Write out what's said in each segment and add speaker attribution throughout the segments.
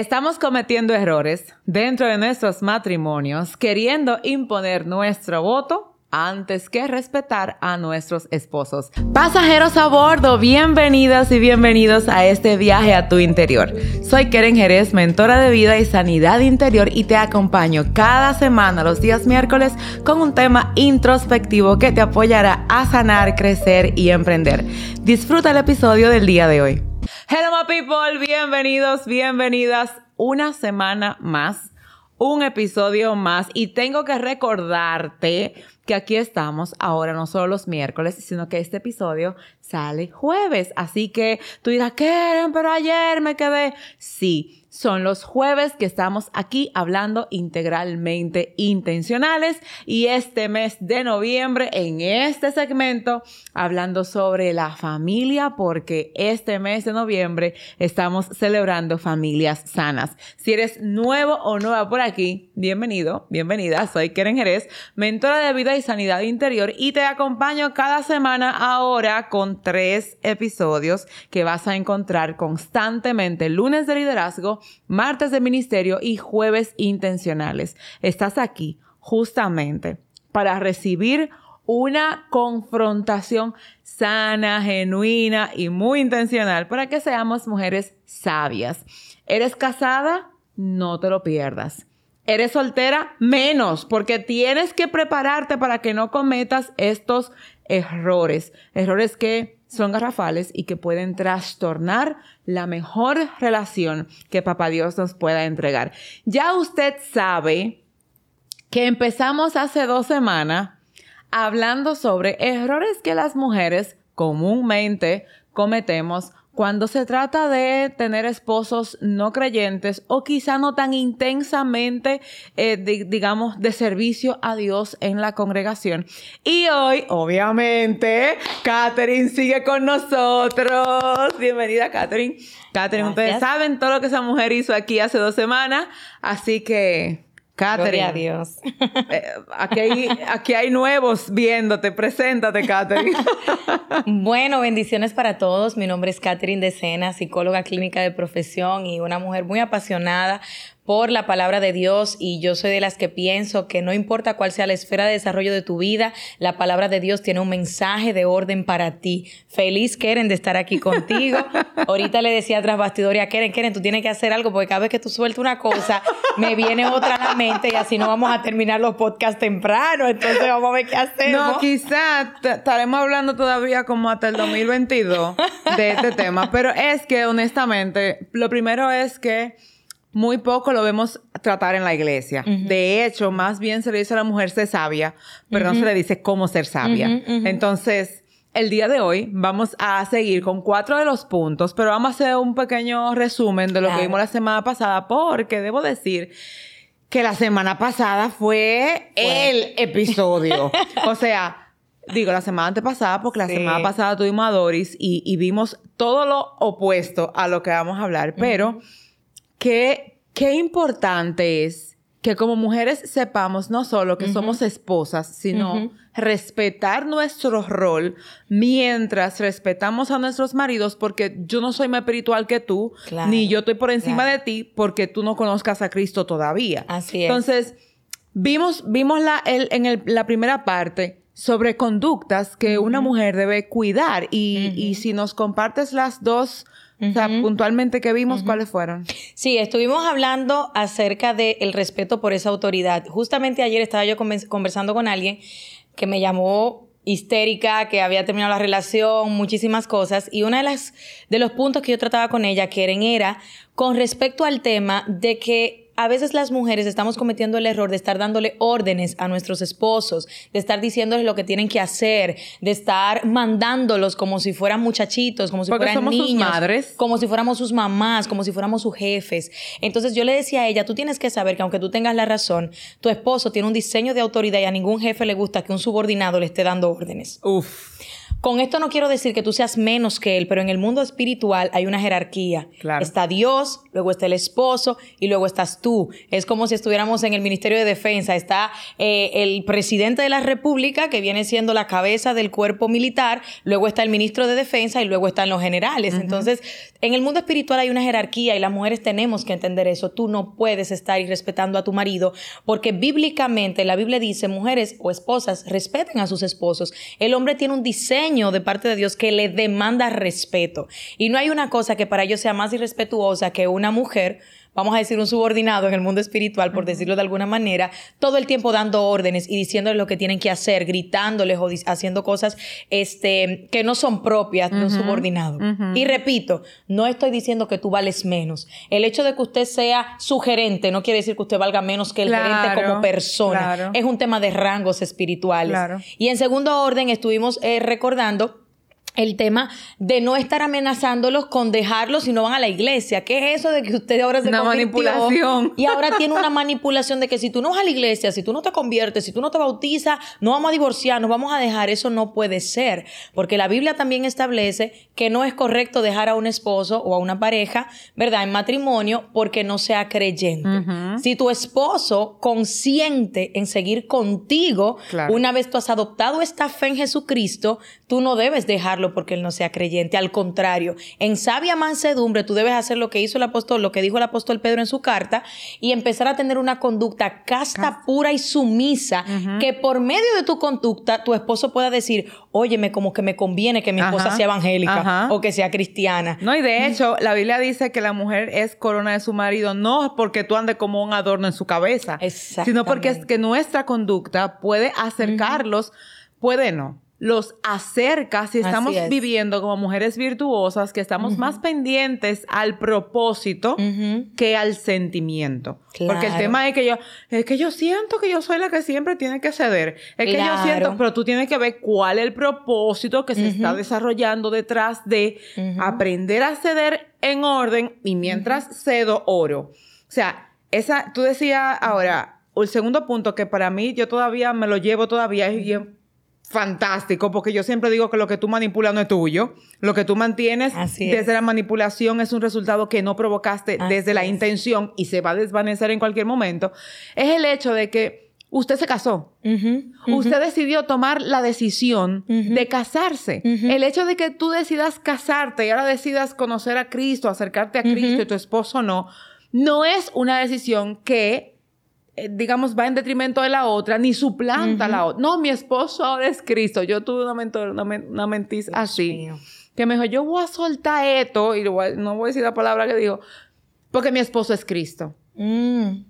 Speaker 1: Estamos cometiendo errores dentro de nuestros matrimonios queriendo imponer nuestro voto antes que respetar a nuestros esposos. Pasajeros a bordo, bienvenidas y bienvenidos a este viaje a tu interior. Soy Keren Jerez, mentora de vida y sanidad interior y te acompaño cada semana los días miércoles con un tema introspectivo que te apoyará a sanar, crecer y emprender. Disfruta el episodio del día de hoy. Hello my people, bienvenidos, bienvenidas una semana más, un episodio más y tengo que recordarte que aquí estamos ahora no solo los miércoles, sino que este episodio sale jueves, así que tú dirás, ¿qué? Pero ayer me quedé. Sí, son los jueves que estamos aquí hablando integralmente intencionales y este mes de noviembre en este segmento hablando sobre la familia porque este mes de noviembre estamos celebrando familias sanas. Si eres nuevo o nueva por aquí, bienvenido, bienvenida. Soy Keren Jerez, mentora de vida y sanidad interior y te acompaño cada semana ahora con tres episodios que vas a encontrar constantemente lunes de liderazgo martes de ministerio y jueves intencionales. Estás aquí justamente para recibir una confrontación sana, genuina y muy intencional para que seamos mujeres sabias. ¿Eres casada? No te lo pierdas. ¿Eres soltera? Menos, porque tienes que prepararte para que no cometas estos errores. Errores que son garrafales y que pueden trastornar la mejor relación que Papá Dios nos pueda entregar. Ya usted sabe que empezamos hace dos semanas hablando sobre errores que las mujeres comúnmente cometemos cuando se trata de tener esposos no creyentes o quizá no tan intensamente, eh, digamos, de servicio a Dios en la congregación. Y hoy, obviamente, Catherine sigue con nosotros. Bienvenida, Catherine. Catherine, ustedes saben todo lo que esa mujer hizo aquí hace dos semanas, así que Catherine.
Speaker 2: Adiós.
Speaker 1: Eh, aquí, hay, aquí hay nuevos viéndote. Preséntate, Catherine.
Speaker 2: bueno, bendiciones para todos. Mi nombre es Catherine Decena, psicóloga clínica de profesión y una mujer muy apasionada por la palabra de Dios y yo soy de las que pienso que no importa cuál sea la esfera de desarrollo de tu vida, la palabra de Dios tiene un mensaje de orden para ti. Feliz Keren de estar aquí contigo. Ahorita le decía tras bastidores a Keren, Keren, tú tienes que hacer algo porque cada vez que tú sueltas una cosa, me viene otra a la mente y así no vamos a terminar los podcasts temprano. Entonces vamos a ver qué hacemos.
Speaker 1: No, quizás estaremos hablando todavía como hasta el 2022 de este tema, pero es que honestamente, lo primero es que muy poco lo vemos tratar en la iglesia. De hecho, más bien se le dice a la mujer ser sabia, pero no se le dice cómo ser sabia. Entonces, el día de hoy vamos a seguir con cuatro de los puntos, pero vamos a hacer un pequeño resumen de lo que vimos la semana pasada, porque debo decir que la semana pasada fue el episodio. o sea, digo la semana antepasada, porque la semana pasada tuvimos a Doris y, vimos todo lo opuesto a lo que vamos a hablar, pero qué, qué importante es que como mujeres sepamos no solo que somos esposas, sino respetar nuestro rol mientras respetamos a nuestros maridos, porque yo no soy más espiritual que tú, ni yo estoy por encima de ti porque tú no conozcas a Cristo todavía.
Speaker 2: Así es.
Speaker 1: Entonces, vimos, vimos la, en la primera parte sobre conductas que una mujer debe cuidar y, y si nos compartes las dos o sea, puntualmente ¿qué vimos, ¿cuáles fueron?
Speaker 2: Sí, estuvimos hablando acerca del respeto por esa autoridad. Justamente ayer estaba yo conversando con alguien que me llamó histérica, que había terminado la relación, muchísimas cosas. Y uno de, las, de los puntos que yo trataba con ella, Keren, era con respecto al tema de que a veces las mujeres estamos cometiendo el error de estar dándole órdenes a nuestros esposos, de estar diciéndoles lo que tienen que hacer, de estar mandándolos como si fueran muchachitos, como si fueran niños,
Speaker 1: madres.
Speaker 2: como si fuéramos sus mamás, como si fuéramos sus jefes. Entonces yo le decía a ella, tú tienes que saber que aunque tú tengas la razón, tu esposo tiene un diseño de autoridad y a ningún jefe le gusta que un subordinado le esté dando órdenes.
Speaker 1: Uf.
Speaker 2: Con esto no quiero decir que tú seas menos que él, pero en el mundo espiritual hay una jerarquía.
Speaker 1: Claro.
Speaker 2: Está Dios, luego está el esposo y luego estás tú. Es como si estuviéramos en el Ministerio de Defensa. Está eh, el presidente de la República, que viene siendo la cabeza del cuerpo militar, luego está el ministro de Defensa y luego están los generales. Entonces, en el mundo espiritual hay una jerarquía y las mujeres tenemos que entender eso. Tú no puedes estar irrespetando a tu marido porque bíblicamente la Biblia dice, mujeres o esposas, respeten a sus esposos. El hombre tiene un diseño de parte de Dios que le demanda respeto. Y no hay una cosa que para ellos sea más irrespetuosa que una mujer vamos a decir, un subordinado en el mundo espiritual, por decirlo de alguna manera, todo el tiempo dando órdenes y diciéndoles lo que tienen que hacer, gritándoles o haciendo cosas este, que no son propias de un subordinado. Y repito, no estoy diciendo que tú vales menos. El hecho de que usted sea su gerente no quiere decir que usted valga menos que el gerente como persona.
Speaker 1: claro.
Speaker 2: Es un tema de rangos espirituales.
Speaker 1: Claro.
Speaker 2: Y en segundo orden, estuvimos eh, recordando el tema de no estar amenazándolos con dejarlos si no van a la iglesia. ¿Qué es eso de que usted ahora se
Speaker 1: Una manipulación.
Speaker 2: Y ahora tiene una manipulación de que si tú no vas a la iglesia, si tú no te conviertes, si tú no te bautizas, no vamos a divorciar, nos vamos a dejar. Eso no puede ser. Porque la Biblia también establece que no es correcto dejar a un esposo o a una pareja, ¿verdad?, en matrimonio porque no sea creyente. Si tu esposo consiente en seguir contigo,
Speaker 1: Claro.
Speaker 2: una vez tú has adoptado esta fe en Jesucristo, tú no debes dejarlo porque él no sea creyente. Al contrario, en sabia mansedumbre tú debes hacer lo que hizo el apóstol, lo que dijo el apóstol Pedro en su carta y empezar a tener una conducta casta, pura y sumisa que por medio de tu conducta tu esposo pueda decir, óyeme, como que me conviene que mi esposa
Speaker 1: Ajá.
Speaker 2: sea evangélica
Speaker 1: Ajá.
Speaker 2: o que sea cristiana.
Speaker 1: No, y de hecho, la Biblia dice que la mujer es corona de su marido, no porque tú andes como un adorno en su cabeza, sino porque es que nuestra conducta puede acercarlos, puede no, los acerca si estamos
Speaker 2: es.
Speaker 1: viviendo como mujeres virtuosas, que estamos más pendientes al propósito que al sentimiento.
Speaker 2: Claro.
Speaker 1: Porque el tema es que yo, es que yo siento que yo soy la que siempre tiene que ceder. Es que yo siento, pero tú tienes que ver cuál es el propósito que se está desarrollando detrás de aprender a ceder en orden y mientras cedo oro. O sea, esa, tú decías ahora, el segundo punto que para mí yo todavía me lo llevo todavía y fantástico porque yo siempre digo que lo que tú manipulas no es tuyo. Lo que tú mantienes desde la manipulación es un resultado que no provocaste
Speaker 2: Así
Speaker 1: desde la
Speaker 2: es.
Speaker 1: intención y se va a desvanecer en cualquier momento. Es el hecho de que usted se casó. Usted decidió tomar la decisión de casarse. El hecho de que tú decidas casarte y ahora decidas conocer a Cristo, acercarte a Cristo y tu esposo no, no es una decisión que, digamos, va en detrimento de la otra, ni suplanta a la otra. No, mi esposo ahora es Cristo. Yo tuve una mentor, una, men- una mentis así,
Speaker 2: mío.
Speaker 1: que me dijo, yo voy a soltar esto, y lo voy a- no voy a decir la palabra que digo, porque mi esposo es Cristo.
Speaker 2: Mm.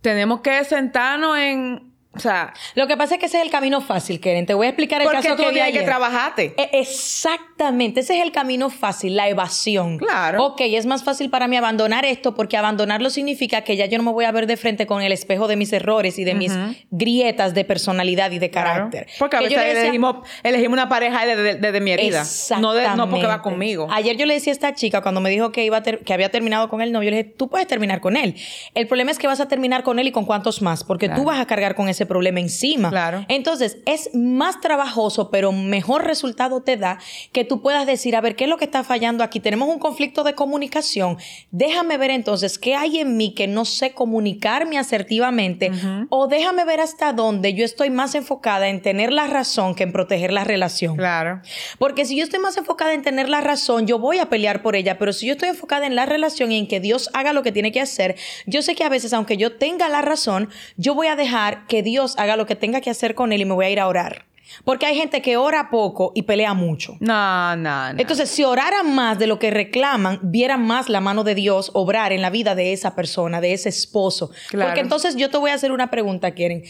Speaker 1: Tenemos que sentarnos en, o sea,
Speaker 2: Lo que pasa es que ese es el camino fácil, Keren. Te voy a explicar el
Speaker 1: porque
Speaker 2: caso
Speaker 1: tú
Speaker 2: que vi
Speaker 1: tienes que
Speaker 2: ayer.
Speaker 1: trabajarte.
Speaker 2: E- Exactamente, ese es el camino fácil, la evasión.
Speaker 1: Claro.
Speaker 2: Ok, es más fácil para mí abandonar esto porque abandonarlo significa que ya yo no me voy a ver de frente con el espejo de mis errores y de mis grietas de personalidad y de
Speaker 1: Claro.
Speaker 2: carácter.
Speaker 1: Porque a
Speaker 2: yo
Speaker 1: veces
Speaker 2: decía-
Speaker 1: elegimos, elegimos una pareja desde de, de mi herida. No, de- no porque va
Speaker 2: Exactamente.
Speaker 1: conmigo.
Speaker 2: Ayer yo le decía a esta chica cuando me dijo que, iba a ter- que había terminado con el novio, le dije, tú puedes terminar con él. El problema es que vas a terminar con él y con cuántos más, porque
Speaker 1: Claro.
Speaker 2: tú vas a cargar con ese problema encima.
Speaker 1: Claro.
Speaker 2: Entonces, es más trabajoso, pero mejor resultado te da que tú puedas decir, a ver, ¿qué es lo que está fallando aquí? Tenemos un conflicto de comunicación. Déjame ver entonces qué hay en mí que no sé comunicarme asertivamente o déjame ver hasta dónde yo estoy más enfocada en tener la razón que en proteger la relación.
Speaker 1: Claro.
Speaker 2: Porque si yo estoy más enfocada en tener la razón, yo voy a pelear por ella, pero si yo estoy enfocada en la relación y en que Dios haga lo que tiene que hacer, yo sé que a veces, aunque yo tenga la razón, yo voy a dejar que Dios haga lo que tenga que hacer con él y me voy a ir a orar. Porque hay gente que ora poco y pelea mucho.
Speaker 1: No, no, no.
Speaker 2: Entonces, si oraran más de lo que reclaman, vieran más la mano de Dios obrar en la vida de esa persona, de ese esposo.
Speaker 1: Claro.
Speaker 2: Porque entonces yo te voy a hacer una pregunta, Keren.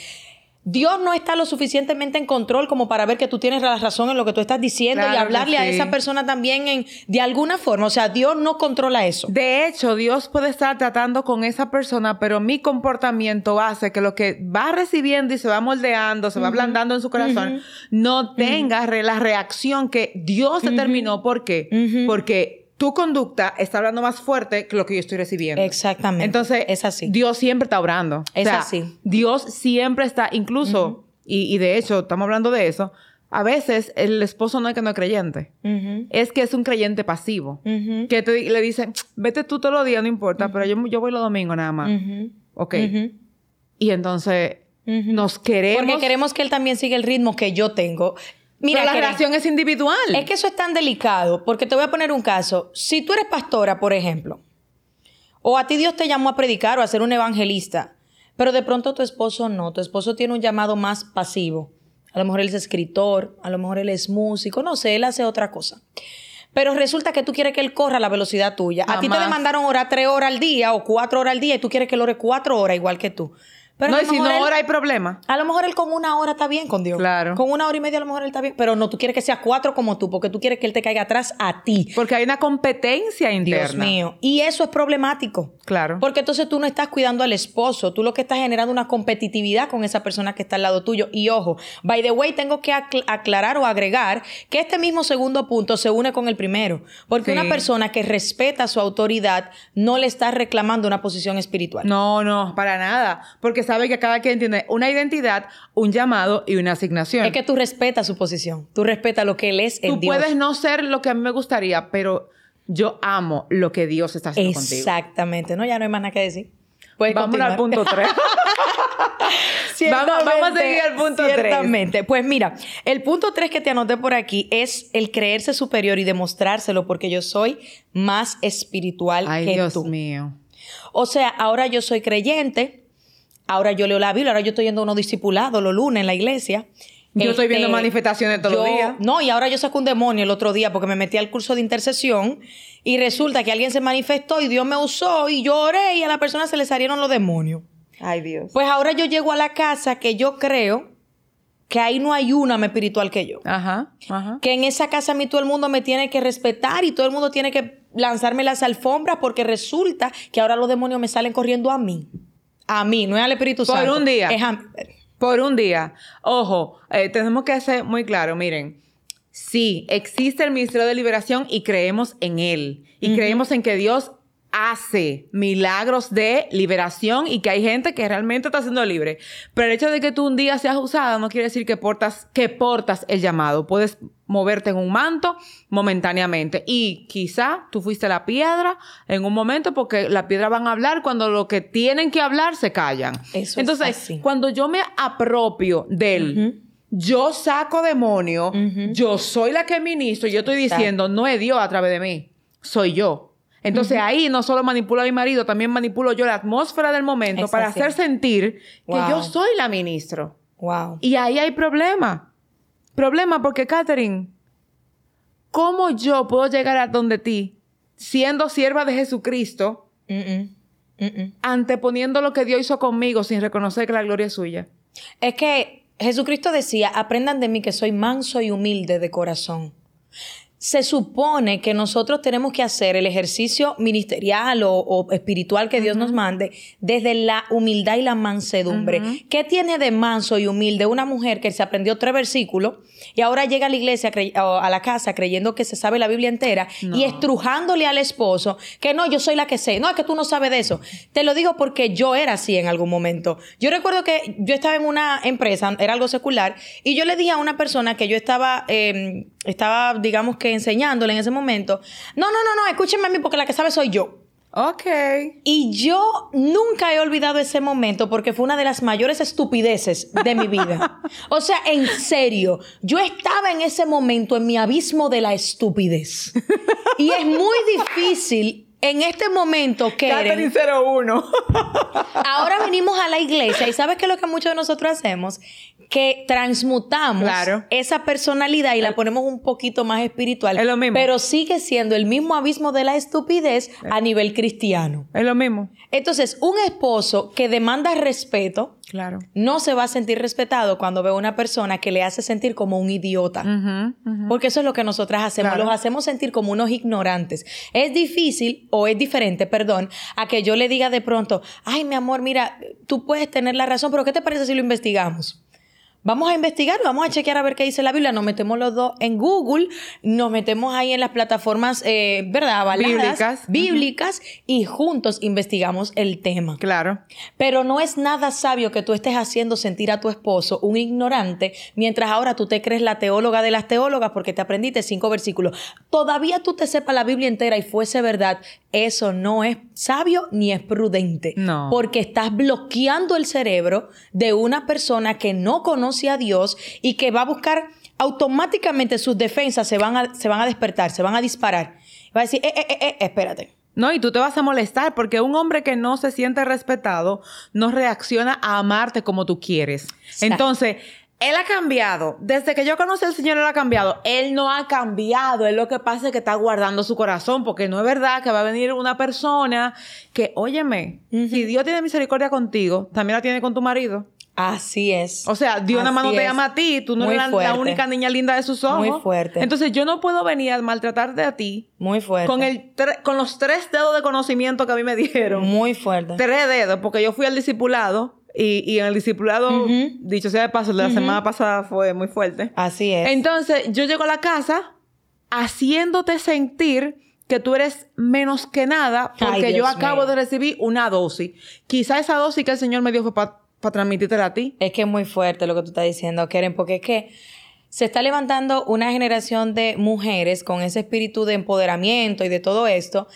Speaker 2: Dios no está lo suficientemente en control como para ver que tú tienes la razón en lo que tú estás diciendo y
Speaker 1: Claro
Speaker 2: hablarle a esa persona también en, de alguna forma. O sea, Dios no controla eso.
Speaker 1: De hecho, Dios puede estar tratando con esa persona, pero mi comportamiento hace que lo que va recibiendo y se va moldeando, se va ablandando en su corazón, no tenga la reacción que Dios determinó. ¿Por qué? Porque tu conducta está hablando más fuerte que lo que yo estoy recibiendo.
Speaker 2: Exactamente.
Speaker 1: Entonces,
Speaker 2: es así.
Speaker 1: Dios siempre está obrando.
Speaker 2: Es así.
Speaker 1: Dios siempre está, incluso, y, y de hecho, estamos hablando de eso, a veces el esposo no es que no es creyente, es que es un creyente pasivo. Que te, le dice, vete tú todos los días, no importa, pero yo, yo voy los domingos nada más. Ok. Y entonces nos queremos.
Speaker 2: Porque queremos que él también siga el ritmo que yo tengo. Mira,
Speaker 1: pero la relación es individual.
Speaker 2: es que eso es tan delicado, porque te voy a poner un caso. Si tú eres pastora, por ejemplo, o a ti Dios te llamó a predicar o a ser un evangelista, pero de pronto tu esposo no, tu esposo tiene un llamado más pasivo. A lo mejor él es escritor, a lo mejor él es músico, no sé, él hace otra cosa. Pero resulta que tú quieres que él corra a la velocidad tuya. A ti te demandaron orar tres horas al día o cuatro horas al día y tú quieres que él ore cuatro horas igual que tú. Pero
Speaker 1: no, y si no
Speaker 2: él-
Speaker 1: ahora hay problema.
Speaker 2: a lo mejor él con una hora está bien con Dios.
Speaker 1: Claro.
Speaker 2: Con una hora y media a lo mejor él está bien. Pero no, tú quieres que sea cuatro como tú, porque tú quieres que él te caiga atrás a ti.
Speaker 1: Porque hay una competencia interna.
Speaker 2: Dios mío. Y eso es problemático.
Speaker 1: Claro.
Speaker 2: Porque entonces tú no estás cuidando al esposo, tú lo que estás generando una competitividad con esa persona que está al lado tuyo. Y ojo, by the way, tengo que acl- aclarar o agregar que este mismo segundo punto se une con el primero. Porque
Speaker 1: Sí.
Speaker 2: una persona que respeta su autoridad no le está reclamando una posición espiritual.
Speaker 1: No, no, para nada. Porque sabe que cada quien tiene una identidad, un llamado y una asignación.
Speaker 2: Es que tú respetas su posición, tú respetas lo que él es en
Speaker 1: Tú
Speaker 2: Dios.
Speaker 1: puedes no ser lo que a mí me gustaría, pero yo amo lo que Dios está haciendo contigo.
Speaker 2: Exactamente. No, ya no hay más nada que decir. Puedes
Speaker 1: Vamos
Speaker 2: continuar.
Speaker 1: al punto 3. Vamos- vamos a seguir al punto tres.
Speaker 2: Ciertamente. Pues mira, el punto 3 que te anoté por aquí es el creerse superior y demostrárselo porque yo soy más espiritual
Speaker 1: Ay,
Speaker 2: que
Speaker 1: Dios
Speaker 2: tú.
Speaker 1: mío.
Speaker 2: O sea, ahora yo soy creyente, ahora yo leo la Biblia, ahora yo estoy yendo a unos discipulados los lunes en la iglesia.
Speaker 1: Yo estoy viendo
Speaker 2: Este,
Speaker 1: manifestaciones todos los días.
Speaker 2: No, y ahora yo saco un demonio el otro día porque me metí al curso de intercesión y resulta que alguien se manifestó y Dios me usó y yo oré y a la persona se le salieron los demonios.
Speaker 1: Ay, Dios.
Speaker 2: Pues ahora yo llego a la casa que yo creo que ahí no hay una más espiritual que yo.
Speaker 1: Ajá, ajá.
Speaker 2: Que en esa casa a mí todo el mundo me tiene que respetar y todo el mundo tiene que lanzarme las alfombras porque resulta que ahora los demonios me salen corriendo a mí. A mí, no es al Espíritu
Speaker 1: Por
Speaker 2: Santo.
Speaker 1: un día.
Speaker 2: Es a-
Speaker 1: Por un día. Ojo, eh, tenemos que ser muy claro, miren. Sí, existe el Ministerio de Liberación y creemos en él. Y creemos en que Dios hace milagros de liberación y que hay gente que realmente está siendo libre. Pero el hecho de que tú un día seas usada no quiere decir que portas, que portas el llamado. Puedes moverte en un manto momentáneamente. Y quizá tú fuiste la piedra en un momento porque las piedras van a hablar cuando lo que tienen que hablar se callan.
Speaker 2: Eso es
Speaker 1: Entonces,
Speaker 2: así.
Speaker 1: cuando yo me apropio del yo saco demonio, yo soy la que ministro, yo estoy diciendo, no es Dios a través de mí, soy yo. Entonces ahí no solo manipulo a mi marido, también manipulo yo la atmósfera del momento
Speaker 2: Es
Speaker 1: para hacer sentir que yo soy la ministro.
Speaker 2: Wow.
Speaker 1: Y ahí hay problema. Problema porque, Catherine, ¿cómo yo puedo llegar a donde ti siendo sierva de Jesucristo, anteponiendo lo que Dios hizo conmigo sin reconocer que la gloria es suya?
Speaker 2: Es que Jesucristo decía, aprendan de mí que soy manso y humilde de corazón. Se supone que nosotros tenemos que hacer el ejercicio ministerial o, o espiritual que Dios nos mande desde la humildad y la mansedumbre. ¿Qué tiene de manso y humilde una mujer que se aprendió tres versículos y ahora llega a la iglesia, a la casa creyendo que se sabe la Biblia entera y estrujándole al esposo que no, yo soy la que sé. No, es que tú no sabes de eso. Te lo digo porque yo era así en algún momento. Yo recuerdo que yo estaba en una empresa, era algo secular, y yo le dije a una persona que yo estaba, eh, estaba, digamos que enseñándole en ese momento, no, no, no, no, escúchenme a mí porque la que sabe soy yo.
Speaker 1: Ok.
Speaker 2: Y yo nunca he olvidado ese momento porque fue una de las mayores estupideces de mi vida. O sea, en serio, yo estaba en ese momento en mi abismo de la estupidez. Y es muy difícil en este momento, Keren,
Speaker 1: Catherine 01.
Speaker 2: ahora venimos a la iglesia y ¿sabes qué es lo que muchos de nosotros hacemos? Que transmutamos
Speaker 1: Claro.
Speaker 2: esa personalidad y la ponemos un poquito más espiritual.
Speaker 1: Es lo mismo.
Speaker 2: Pero sigue siendo el mismo abismo de la estupidez a nivel cristiano.
Speaker 1: es lo mismo.
Speaker 2: Entonces, un esposo que demanda respeto
Speaker 1: Claro.
Speaker 2: no se va a sentir respetado cuando ve a una persona que le hace sentir como un idiota. Porque eso es lo que nosotras hacemos,
Speaker 1: Claro.
Speaker 2: los hacemos sentir como unos ignorantes. Es difícil o es diferente, perdón, a que yo le diga de pronto, ay, mi amor, mira, tú puedes tener la razón, pero ¿qué te parece si lo investigamos? Vamos a investigar, vamos a chequear a ver qué dice la Biblia. Nos metemos los dos en Google, nos metemos ahí en las plataformas, eh, ¿verdad? Avaladas,
Speaker 1: Bíblicas.
Speaker 2: Bíblicas y juntos investigamos el tema.
Speaker 1: Claro.
Speaker 2: Pero no es nada sabio que tú estés haciendo sentir a tu esposo un ignorante mientras ahora tú te crees la teóloga de las teólogas porque te aprendiste cinco versículos. Todavía tú te sepas la Biblia entera y fuese verdad, eso no es sabio ni es prudente.
Speaker 1: No.
Speaker 2: Porque estás bloqueando el cerebro de una persona que no conoce a Dios y que va a buscar automáticamente sus defensas se van a, se van a despertar, se van a disparar. Va a decir, eh, eh, eh, eh, espérate.
Speaker 1: No, y tú te vas a molestar porque un hombre que no se siente respetado no reacciona a amarte como tú quieres.
Speaker 2: Exacto.
Speaker 1: Entonces, él ha cambiado. Desde que yo conocí al Señor, él ha cambiado. Él no ha cambiado. Él lo que pasa es que está guardando su corazón porque no es verdad que va a venir una persona que, óyeme, si Dios tiene misericordia contigo, también la tiene con tu marido.
Speaker 2: Así es.
Speaker 1: O sea, Dios nada más no te llama a ti, tú no
Speaker 2: Muy
Speaker 1: eres la, única niña linda de sus ojos.
Speaker 2: Muy fuerte.
Speaker 1: Entonces yo no puedo venir a maltratarte a ti
Speaker 2: Muy fuerte.
Speaker 1: con, el con los tres dedos de conocimiento que a mí me dieron.
Speaker 2: Muy fuerte.
Speaker 1: Tres dedos, porque yo fui al discipulado y, y en el discipulado, dicho sea de paso, el de la semana pasada fue muy fuerte.
Speaker 2: Así es.
Speaker 1: Entonces yo llego a la casa haciéndote sentir que tú eres menos que nada porque
Speaker 2: Ay,
Speaker 1: yo acabo
Speaker 2: mío.
Speaker 1: de recibir una dosis. Quizá esa dosis que el Señor me dio fue para transmitírtela a ti.
Speaker 2: Es que es muy fuerte lo que tú estás diciendo, Keren, porque es que se está levantando una generación de mujeres con ese espíritu de empoderamiento y de todo esto,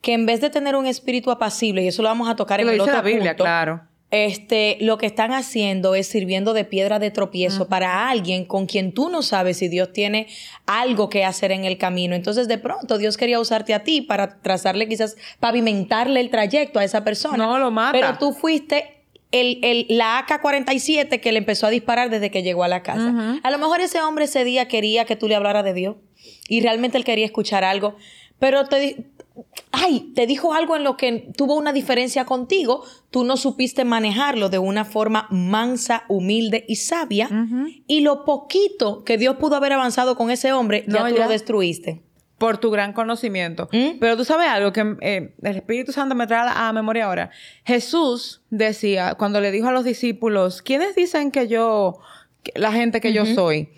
Speaker 2: que en vez de tener un espíritu apacible, y eso lo vamos a tocar en
Speaker 1: lo
Speaker 2: el
Speaker 1: dice
Speaker 2: otro
Speaker 1: la Biblia,
Speaker 2: punto,
Speaker 1: claro.
Speaker 2: Este, lo que están haciendo es sirviendo de piedra de tropiezo para alguien con quien tú no sabes si Dios tiene algo que hacer en el camino. Entonces, de pronto, Dios quería usarte a ti para trazarle quizás, pavimentarle el trayecto a esa persona.
Speaker 1: No, lo mata.
Speaker 2: Pero tú fuiste el, el- la AK-47 que le empezó a disparar desde que llegó a la casa. A lo mejor ese hombre ese día quería que tú le hablaras de Dios y realmente él quería escuchar algo, pero te, ay, te dijo algo en lo que tuvo una diferencia contigo, tú no supiste manejarlo de una forma mansa, humilde y sabia, y lo poquito que Dios pudo haber avanzado con ese hombre, ya tú
Speaker 1: ya.
Speaker 2: lo destruiste.
Speaker 1: Por tu gran conocimiento.
Speaker 2: ¿Mm?
Speaker 1: Pero tú sabes algo que eh, el Espíritu Santo me trae a memoria ahora. Jesús decía, cuando le dijo a los discípulos, ¿quiénes dicen que yo, que- la gente que yo soy?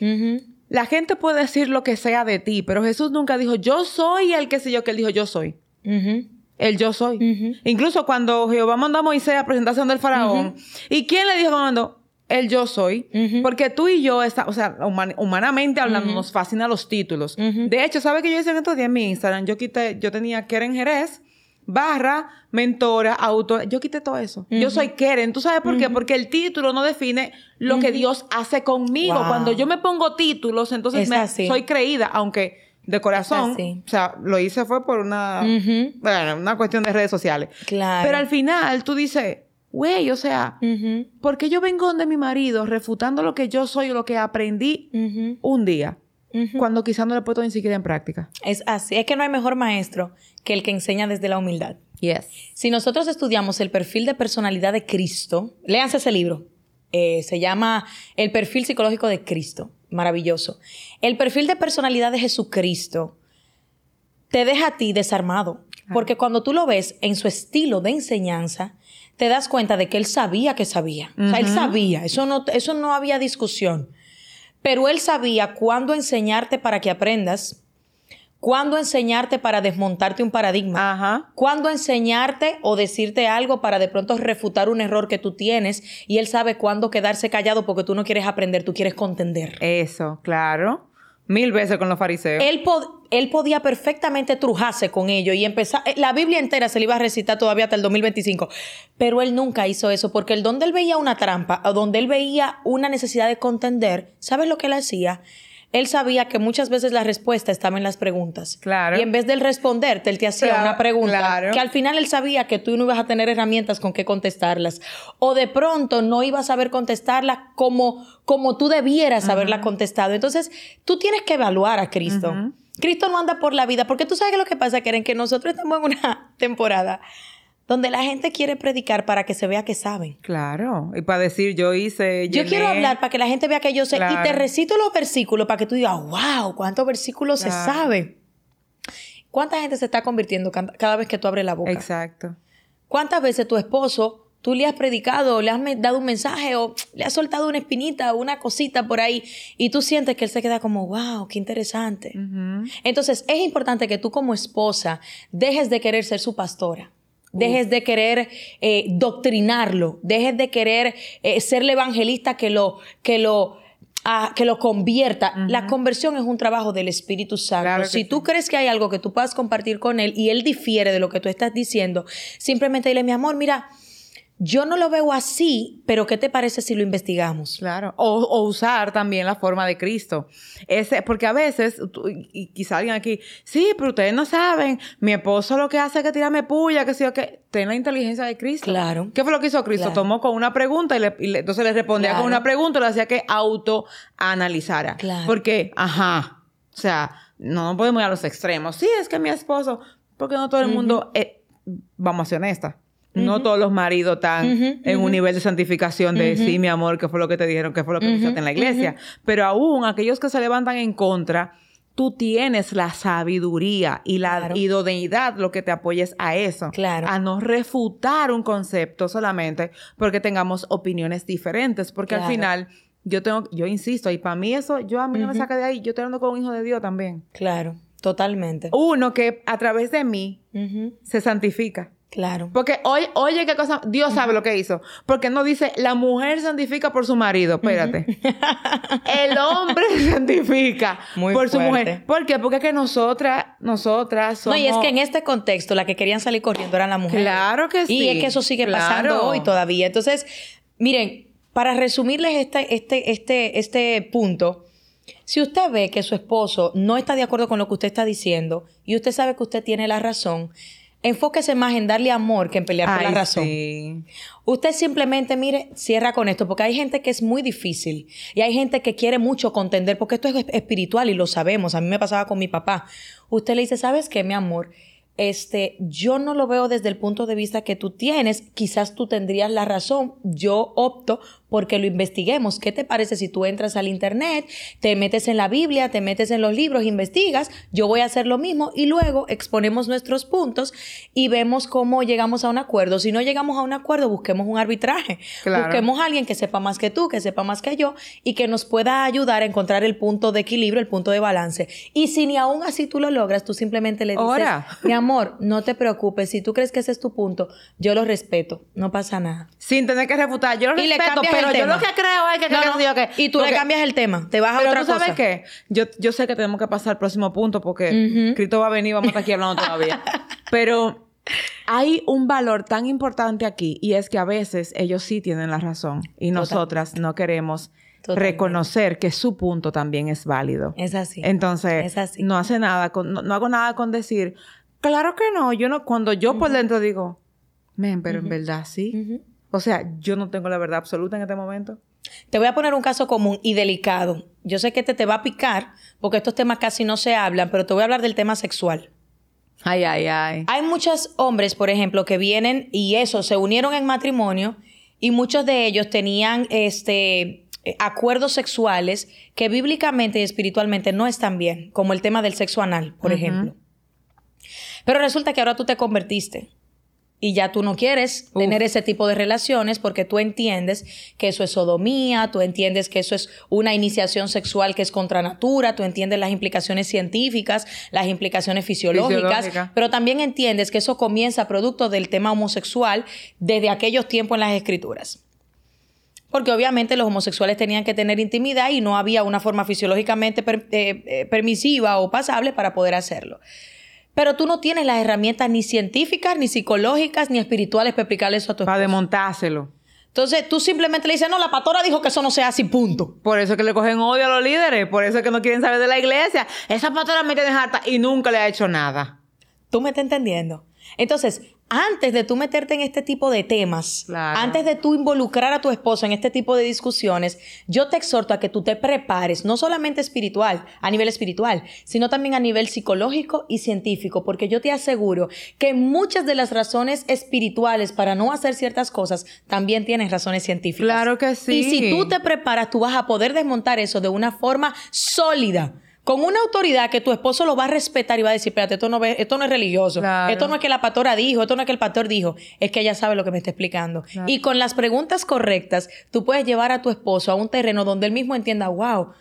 Speaker 1: La gente puede decir lo que sea de ti, pero Jesús nunca dijo, yo soy el que sé yo, que él dijo, yo soy. El yo soy. Incluso cuando Jehová mandó a Moisés a presentación del faraón, ¿y quién le dijo cuando mandó? El yo soy. Porque tú y yo, está, o sea, human- humanamente hablando, nos fascinan los títulos. De hecho, ¿sabe qué yo hice en estos días en mi Instagram? Yo quité, yo tenía Keren Jerez, barra, mentora, autor. Yo quité todo eso. Yo soy Keren. ¿Tú sabes por qué? Porque el título no define lo que Dios hace conmigo.
Speaker 2: Wow.
Speaker 1: Cuando yo me pongo títulos, entonces
Speaker 2: Es
Speaker 1: me- soy creída, aunque de corazón, o sea, lo hice fue por una, bueno, una cuestión de redes sociales.
Speaker 2: Claro.
Speaker 1: Pero al final tú dices, güey, o sea,
Speaker 2: Ujú.
Speaker 1: ¿por qué yo vengo donde mi marido refutando lo que yo soy o lo que aprendí un día? Cuando quizás no lo he puesto ni siquiera en práctica.
Speaker 2: Es así. Es que no hay mejor maestro que el que enseña desde la humildad.
Speaker 1: Yes.
Speaker 2: Si nosotros estudiamos el perfil de personalidad de Cristo, léanse ese libro. Eh, se llama El perfil psicológico de Cristo. Maravilloso. El perfil de personalidad de Jesucristo te deja a ti desarmado. Porque cuando tú lo ves en su estilo de enseñanza, te das cuenta de que él sabía que sabía. O sea, él sabía. Eso no, eso no había discusión. Pero él sabía cuándo enseñarte para que aprendas, cuándo enseñarte para desmontarte un paradigma
Speaker 1: Ajá.
Speaker 2: cuándo enseñarte o decirte algo para de pronto refutar un error que tú tienes y él sabe cuándo quedarse callado porque tú no quieres aprender, tú quieres contender.
Speaker 1: Eso, claro. Mil veces con los fariseos.
Speaker 2: Él, él podía perfectamente trujarse con ello y empezar, eh, la Biblia entera se le iba a recitar todavía hasta el 2025, pero él nunca hizo eso porque el donde él veía una trampa o donde él veía una necesidad de contender, ¿sabes lo que él hacía? Él sabía que muchas veces la respuesta estaba en las preguntas.
Speaker 1: Claro.
Speaker 2: Y en vez de él responderte, él te hacía
Speaker 1: Claro,
Speaker 2: una pregunta
Speaker 1: claro.
Speaker 2: que al final él sabía que tú no ibas a tener herramientas con qué contestarlas. O de pronto no ibas a saber contestarla como, como tú debieras haberla contestado. Entonces, tú tienes que evaluar a Cristo. Cristo no anda por la vida, porque tú sabes que lo que pasa, Keren, que nosotros estamos en una temporada donde la gente quiere predicar para que se vea que saben.
Speaker 1: Claro. Y para decir, yo hice.
Speaker 2: Yo quiero hablar para que la gente vea que yo sé y te recito los versículos para que tú digas, wow, cuántos versículos se sabe. ¿Cuánta gente se está convirtiendo cada vez que tú abres la boca?
Speaker 1: Exacto.
Speaker 2: ¿Cuántas veces tu esposo, tú le has predicado, le has dado un mensaje, o le has soltado una espinita, o una cosita por ahí, y tú sientes que él se queda como, wow, qué interesante. Entonces, es importante que tú como esposa dejes de querer ser su pastora. Dejes de querer eh, doctrinarlo, dejes de querer eh, ser el evangelista que lo, que lo, que lo convierta. La conversión es un trabajo del Espíritu Santo. si tú crees que hay algo que tú puedas compartir con él y él difiere de lo que tú estás diciendo, simplemente dile, mi amor, mira, yo no lo veo así, pero ¿qué te parece si lo investigamos?
Speaker 1: Claro. O, usar también la forma de Cristo. Ese, porque a veces, y quizá alguien aquí, sí, pero ustedes no saben, mi esposo lo que hace es que tirarme puya, que sí o que. Ten la inteligencia de Cristo.
Speaker 2: Claro.
Speaker 1: ¿Qué fue lo que hizo Cristo? Tomó con una pregunta y, le, entonces le respondía con una pregunta y le hacía que autoanalizara. Claro. Porque, ajá, o sea, no podemos ir a los extremos. Sí, es que mi esposo, porque no todo el mundo, vamos a ser honestas no todos los maridos están en un nivel de santificación de sí, mi amor, qué fue lo que te dijeron, qué fue lo que hiciste en la iglesia. Pero aún aquellos que se levantan en contra, tú tienes la sabiduría y la idoneidad lo que te apoyes a eso.
Speaker 2: Claro.
Speaker 1: A no refutar un concepto solamente porque tengamos opiniones diferentes. Porque al final, yo tengo, yo insisto, y para mí eso, yo a mí no me saca de ahí, yo estoy hablando con un hijo de Dios también.
Speaker 2: Claro, totalmente.
Speaker 1: Uno que a través de mí se santifica.
Speaker 2: Claro.
Speaker 1: Porque oye, oye qué cosa, Dios sabe lo que hizo. Porque no dice, la mujer santifica por su marido. Espérate. El hombre santifica por su mujer. ¿Por qué? Porque es que nosotras, nosotras somos...
Speaker 2: No, y es que en este contexto la que querían salir corriendo eran las mujeres.
Speaker 1: Claro que sí.
Speaker 2: Y es que eso sigue pasando hoy todavía. Entonces, miren, para resumirles este, este, este, este punto, si usted ve que su esposo no está de acuerdo con lo que usted está diciendo y usted sabe que usted tiene la razón, enfóquese más en darle amor que en pelear por la razón. Usted simplemente, mire, cierra con esto, porque hay gente que es muy difícil y hay gente que quiere mucho contender, porque esto es espiritual y lo sabemos. A mí me pasaba con mi papá. Usted le dice, ¿sabes qué, mi amor? Este, yo no lo veo desde el punto de vista que tú tienes. Quizás tú tendrías la razón. Yo opto porque lo investiguemos. ¿Qué te parece si tú entras al internet, te metes en la Biblia, te metes en los libros, investigas? Yo voy a hacer lo mismo y luego exponemos nuestros puntos y vemos cómo llegamos a un acuerdo. Si no llegamos a un acuerdo, busquemos un arbitraje. Busquemos a alguien que sepa más que tú, que sepa más que yo y que nos pueda ayudar a encontrar el punto de equilibrio, el punto de balance. Y si ni aún así tú lo logras, tú simplemente le dices, mi amor, no te preocupes, si tú crees que ese es tu punto, yo lo respeto, no pasa nada.
Speaker 1: Sin tener que refutar, yo lo respeto, pero yo lo que creo es que... No, que,
Speaker 2: y tú le cambias el tema, te vas a otra
Speaker 1: tú
Speaker 2: sabes
Speaker 1: qué? Yo, yo sé que tenemos que pasar al próximo punto porque Cristo va a venir, vamos a estar aquí hablando todavía. Pero hay un valor tan importante aquí y es que a veces ellos sí tienen la razón y nosotras no queremos reconocer que su punto también es válido.
Speaker 2: Es así.
Speaker 1: Entonces, no hace nada con, no, hago nada con decir, claro que no, yo no, cuando yo por dentro digo, men, pero en verdad sí. O sea, yo no tengo la verdad absoluta en este momento.
Speaker 2: Te voy a poner un caso común y delicado. Yo sé que este te va a picar porque estos temas casi no se hablan, pero te voy a hablar del tema sexual.
Speaker 1: Ay, ay, ay.
Speaker 2: Hay muchos hombres, por ejemplo, que vienen y eso, se unieron en matrimonio y muchos de ellos tenían este acuerdos sexuales que bíblicamente y espiritualmente no están bien, como el tema del sexo anal, por ejemplo. Pero resulta que ahora tú te convertiste y ya tú no quieres tener ese tipo de relaciones porque tú entiendes que eso es sodomía, tú entiendes que eso es una iniciación sexual que es contra natura, tú entiendes las implicaciones científicas, las implicaciones fisiológicas, pero también entiendes que eso comienza producto del tema homosexual desde aquellos tiempos en las escrituras. Porque obviamente los homosexuales tenían que tener intimidad y no había una forma fisiológicamente eh, eh, permisiva o pasable para poder hacerlo pero tú no tienes las herramientas ni científicas, ni psicológicas, ni espirituales para explicarle eso a tu
Speaker 1: Para desmontárselo.
Speaker 2: Entonces tú simplemente le dices, no, la pastora dijo que eso no sea así, punto.
Speaker 1: Por eso es que le cogen odio a los líderes, por eso es que no quieren saber de la iglesia. Esa pastora me tiene harta y nunca le ha hecho nada.
Speaker 2: ¿Tú me estás entendiendo? Entonces, antes de tú meterte en este tipo de temas, antes de tú involucrar a tu esposo en este tipo de discusiones, yo te exhorto a que tú te prepares, no solamente espiritual, a nivel espiritual, sino también a nivel psicológico y científico, porque yo te aseguro que muchas de las razones espirituales para no hacer ciertas cosas también tienen razones científicas.
Speaker 1: Claro que sí.
Speaker 2: Y si tú te preparas, tú vas a poder desmontar eso de una forma sólida con una autoridad que tu esposo lo va a respetar y va a decir, espérate, esto no, esto no es religioso, esto no es que la pastora dijo, esto no es que el pastor dijo, es que ella sabe lo que me está explicando. Y con las preguntas correctas, tú puedes llevar a tu esposo a un terreno donde él mismo entienda, wow,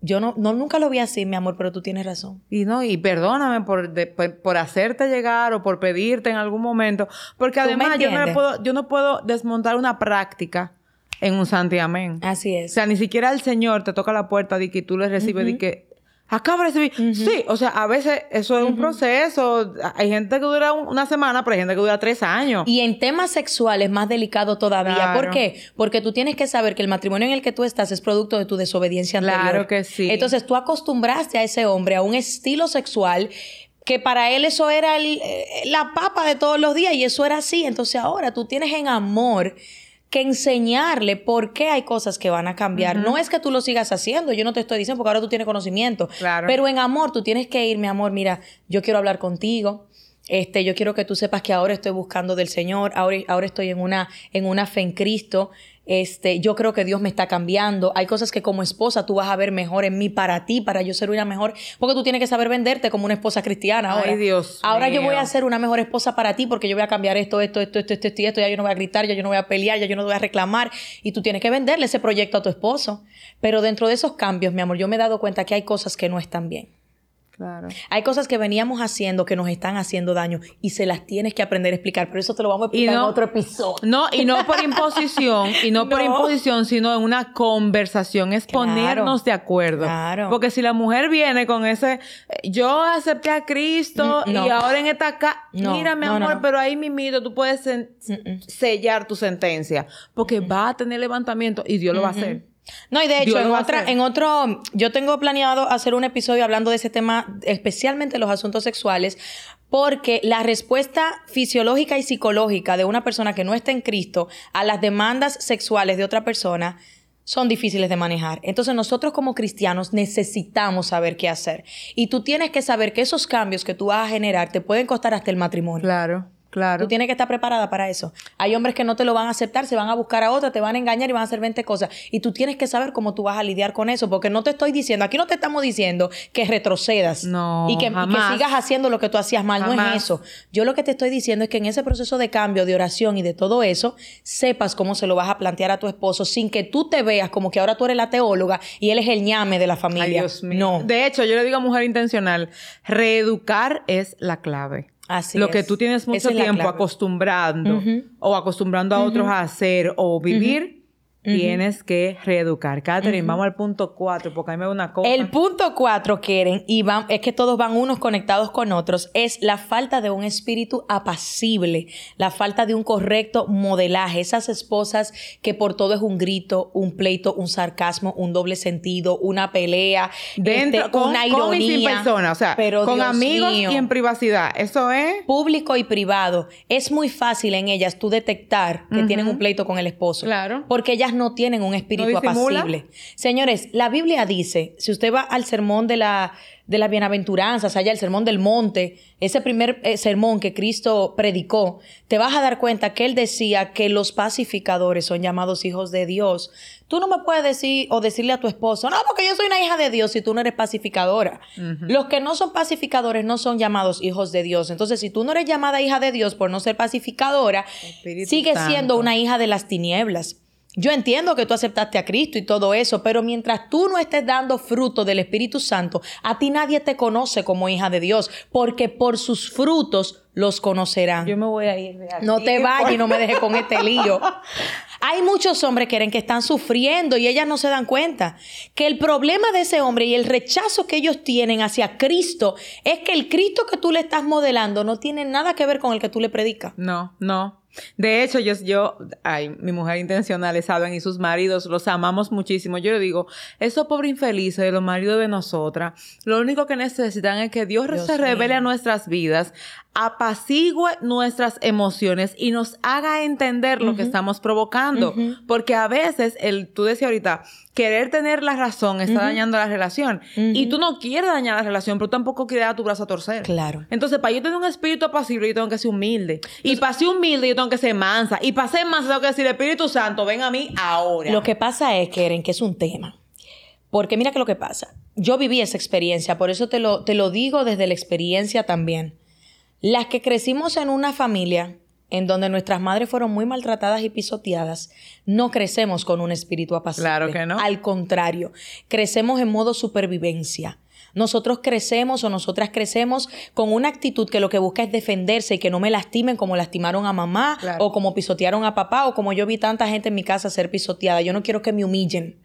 Speaker 2: yo no, no nunca lo vi así, mi amor, pero tú tienes razón.
Speaker 1: Y no, y perdóname por, por, hacerte llegar o por pedirte en algún momento, porque además yo no, puedo, yo no puedo desmontar una práctica en un santiamén.
Speaker 2: Así es.
Speaker 1: O sea, ni siquiera el Señor te toca la puerta de que tú le recibes de que Acaba de recibir. Sí, o sea, a veces eso es un proceso. Hay gente que dura una semana, pero hay gente que dura tres años.
Speaker 2: Y en temas sexuales más delicado todavía. ¿Por qué? Porque tú tienes que saber que el matrimonio en el que tú estás es producto de tu desobediencia anterior.
Speaker 1: Claro que sí.
Speaker 2: Entonces tú acostumbraste a ese hombre a un estilo sexual que para él eso era eh, la papa de todos los días y eso era así. Entonces ahora tú tienes en amor que enseñarle por qué hay cosas que van a cambiar. No es que tú lo sigas haciendo, yo no te estoy diciendo porque ahora tú tienes conocimiento. Claro. Pero en amor, tú tienes que ir, mi amor, mira, yo quiero hablar contigo. Este, yo quiero que tú sepas que ahora estoy buscando del Señor, ahora, ahora estoy en una, en una fe en Cristo. Este, yo creo que Dios me está cambiando. Hay cosas que como esposa tú vas a ver mejor en mí para ti, para yo ser una mejor, porque tú tienes que saber venderte como una esposa cristiana ahora.
Speaker 1: Ay, Dios.
Speaker 2: Ahora yo voy a ser una mejor esposa para ti porque yo voy a cambiar esto, esto, esto, esto, esto, esto, esto, ya yo no voy a gritar, ya yo no voy a pelear, ya yo no voy a reclamar y tú tienes que venderle ese proyecto a tu esposo. Pero dentro de esos cambios, mi amor, yo me he dado cuenta que hay cosas que no están bien. Hay cosas que veníamos haciendo que nos están haciendo daño y se las tienes que aprender a explicar, pero eso te lo vamos a explicar en otro episodio.
Speaker 1: No, y no por imposición, y no, por imposición, sino en una conversación, es ponernos de acuerdo. Claro. Porque si la mujer viene con ese, yo acepté a Cristo mm, y ahora en esta acá, mira mi amor, pero ahí mimito, tú puedes sellar tu sentencia, porque va a tener levantamiento y Dios lo va a hacer.
Speaker 2: No, y de hecho, en, otra, en otro, yo tengo planeado hacer un episodio hablando de ese tema, especialmente los asuntos sexuales, porque la respuesta fisiológica y psicológica de una persona que no está en Cristo a las demandas sexuales de otra persona son difíciles de manejar. Entonces nosotros como cristianos necesitamos saber qué hacer. Y tú tienes que saber que esos cambios que tú vas a generar te pueden costar hasta el matrimonio.
Speaker 1: Claro. Claro.
Speaker 2: Tú tienes que estar preparada para eso. Hay hombres que no te lo van a aceptar, se van a buscar a otra, te van a engañar y van a hacer 20 cosas. Y tú tienes que saber cómo tú vas a lidiar con eso, porque no te estoy diciendo, aquí no te estamos diciendo que retrocedas
Speaker 1: no,
Speaker 2: y, que, sigas haciendo lo que tú hacías mal. No es eso. Yo lo que te estoy diciendo es que en ese proceso de cambio, de oración y de todo eso, sepas cómo se lo vas a plantear a tu esposo sin que tú te veas como que ahora tú eres la teóloga y él es el ñame de la familia. Ay, Dios mío.
Speaker 1: No. De hecho, yo le digo a mujer intencional, reeducar es la clave lo que tú tienes mucho tiempo acostumbrando o acostumbrando a otros a hacer o vivir, Tienes que reeducar. Catherine, vamos al punto cuatro, porque a mí me da una cosa.
Speaker 2: El punto cuatro, Keren, y van, es que todos van unos conectados con otros, es la falta de un espíritu apacible, la falta de un correcto modelaje. Esas esposas que por todo es un grito, un pleito, un sarcasmo, un doble sentido, una pelea,
Speaker 1: Dentro, este, con, una ironía. Con y sin persona, o sea, con amigos y en privacidad. Eso es.
Speaker 2: Público y privado. Es muy fácil en ellas tú detectar que tienen un pleito con el esposo.
Speaker 1: Claro.
Speaker 2: Porque ellas no tienen un espíritu apacible. Señores, la Biblia dice, si usted va al sermón de la de las bienaventuranzas, allá el sermón del monte, ese primer eh, sermón que Cristo predicó, te vas a dar cuenta que él decía que los pacificadores son llamados hijos de Dios. Tú no me puedes decir o decirle a tu esposo, no, porque yo soy una hija de Dios si tú no eres pacificadora. Los que no son pacificadores no son llamados hijos de Dios. Entonces, si tú no eres llamada hija de Dios por no ser pacificadora, sigues siendo una hija de las tinieblas. Yo entiendo que tú aceptaste a Cristo y todo eso, pero mientras tú no estés dando fruto del Espíritu Santo, a ti nadie te conoce como hija de Dios, porque por sus frutos los conocerán.
Speaker 1: Yo me voy a ir.
Speaker 2: no te vayas y no me dejes con este lío. Hay muchos hombres que, que están sufriendo y ellas no se dan cuenta que el problema de ese hombre y el rechazo que ellos tienen hacia Cristo es que el Cristo que tú le estás modelando no tiene nada que ver con el que tú le predicas.
Speaker 1: No, no. De hecho, yo, yo, ay, mi mujer intencional, saben, y sus maridos los amamos muchísimo. Yo le digo, esos pobres infelices de los maridos de nosotras, lo único que necesitan es que Dios, se revele a nuestras vidas, apacigüe nuestras emociones y nos haga entender lo que estamos provocando. Porque a veces, el, tú decías ahorita, querer tener la razón está dañando la relación. Y tú no quieres dañar la relación, pero tampoco quieres dar tu brazo a torcer.
Speaker 2: Claro.
Speaker 1: Entonces, para yo tener un espíritu apacible, yo tengo que ser humilde. y para ser humilde, yo tengo que ser mansa. Y para ser mansa, tengo que decir, Espíritu Santo, ven a mí ahora.
Speaker 2: Lo que pasa es, Keren, que es un tema. Porque mira que lo que pasa yo viví esa experiencia, por eso te lo, te lo digo desde la experiencia también. Las que crecimos en una familia en donde nuestras madres fueron muy maltratadas y pisoteadas, no crecemos con un espíritu apacible.
Speaker 1: Claro que no.
Speaker 2: Al contrario, crecemos en modo supervivencia. Nosotros crecemos o nosotras crecemos con una actitud que lo que busca es defenderse y que no me lastimen como lastimaron a mamá o como pisotearon a papá o como yo vi tanta gente en mi casa ser pisoteada. Yo no quiero que me humillen.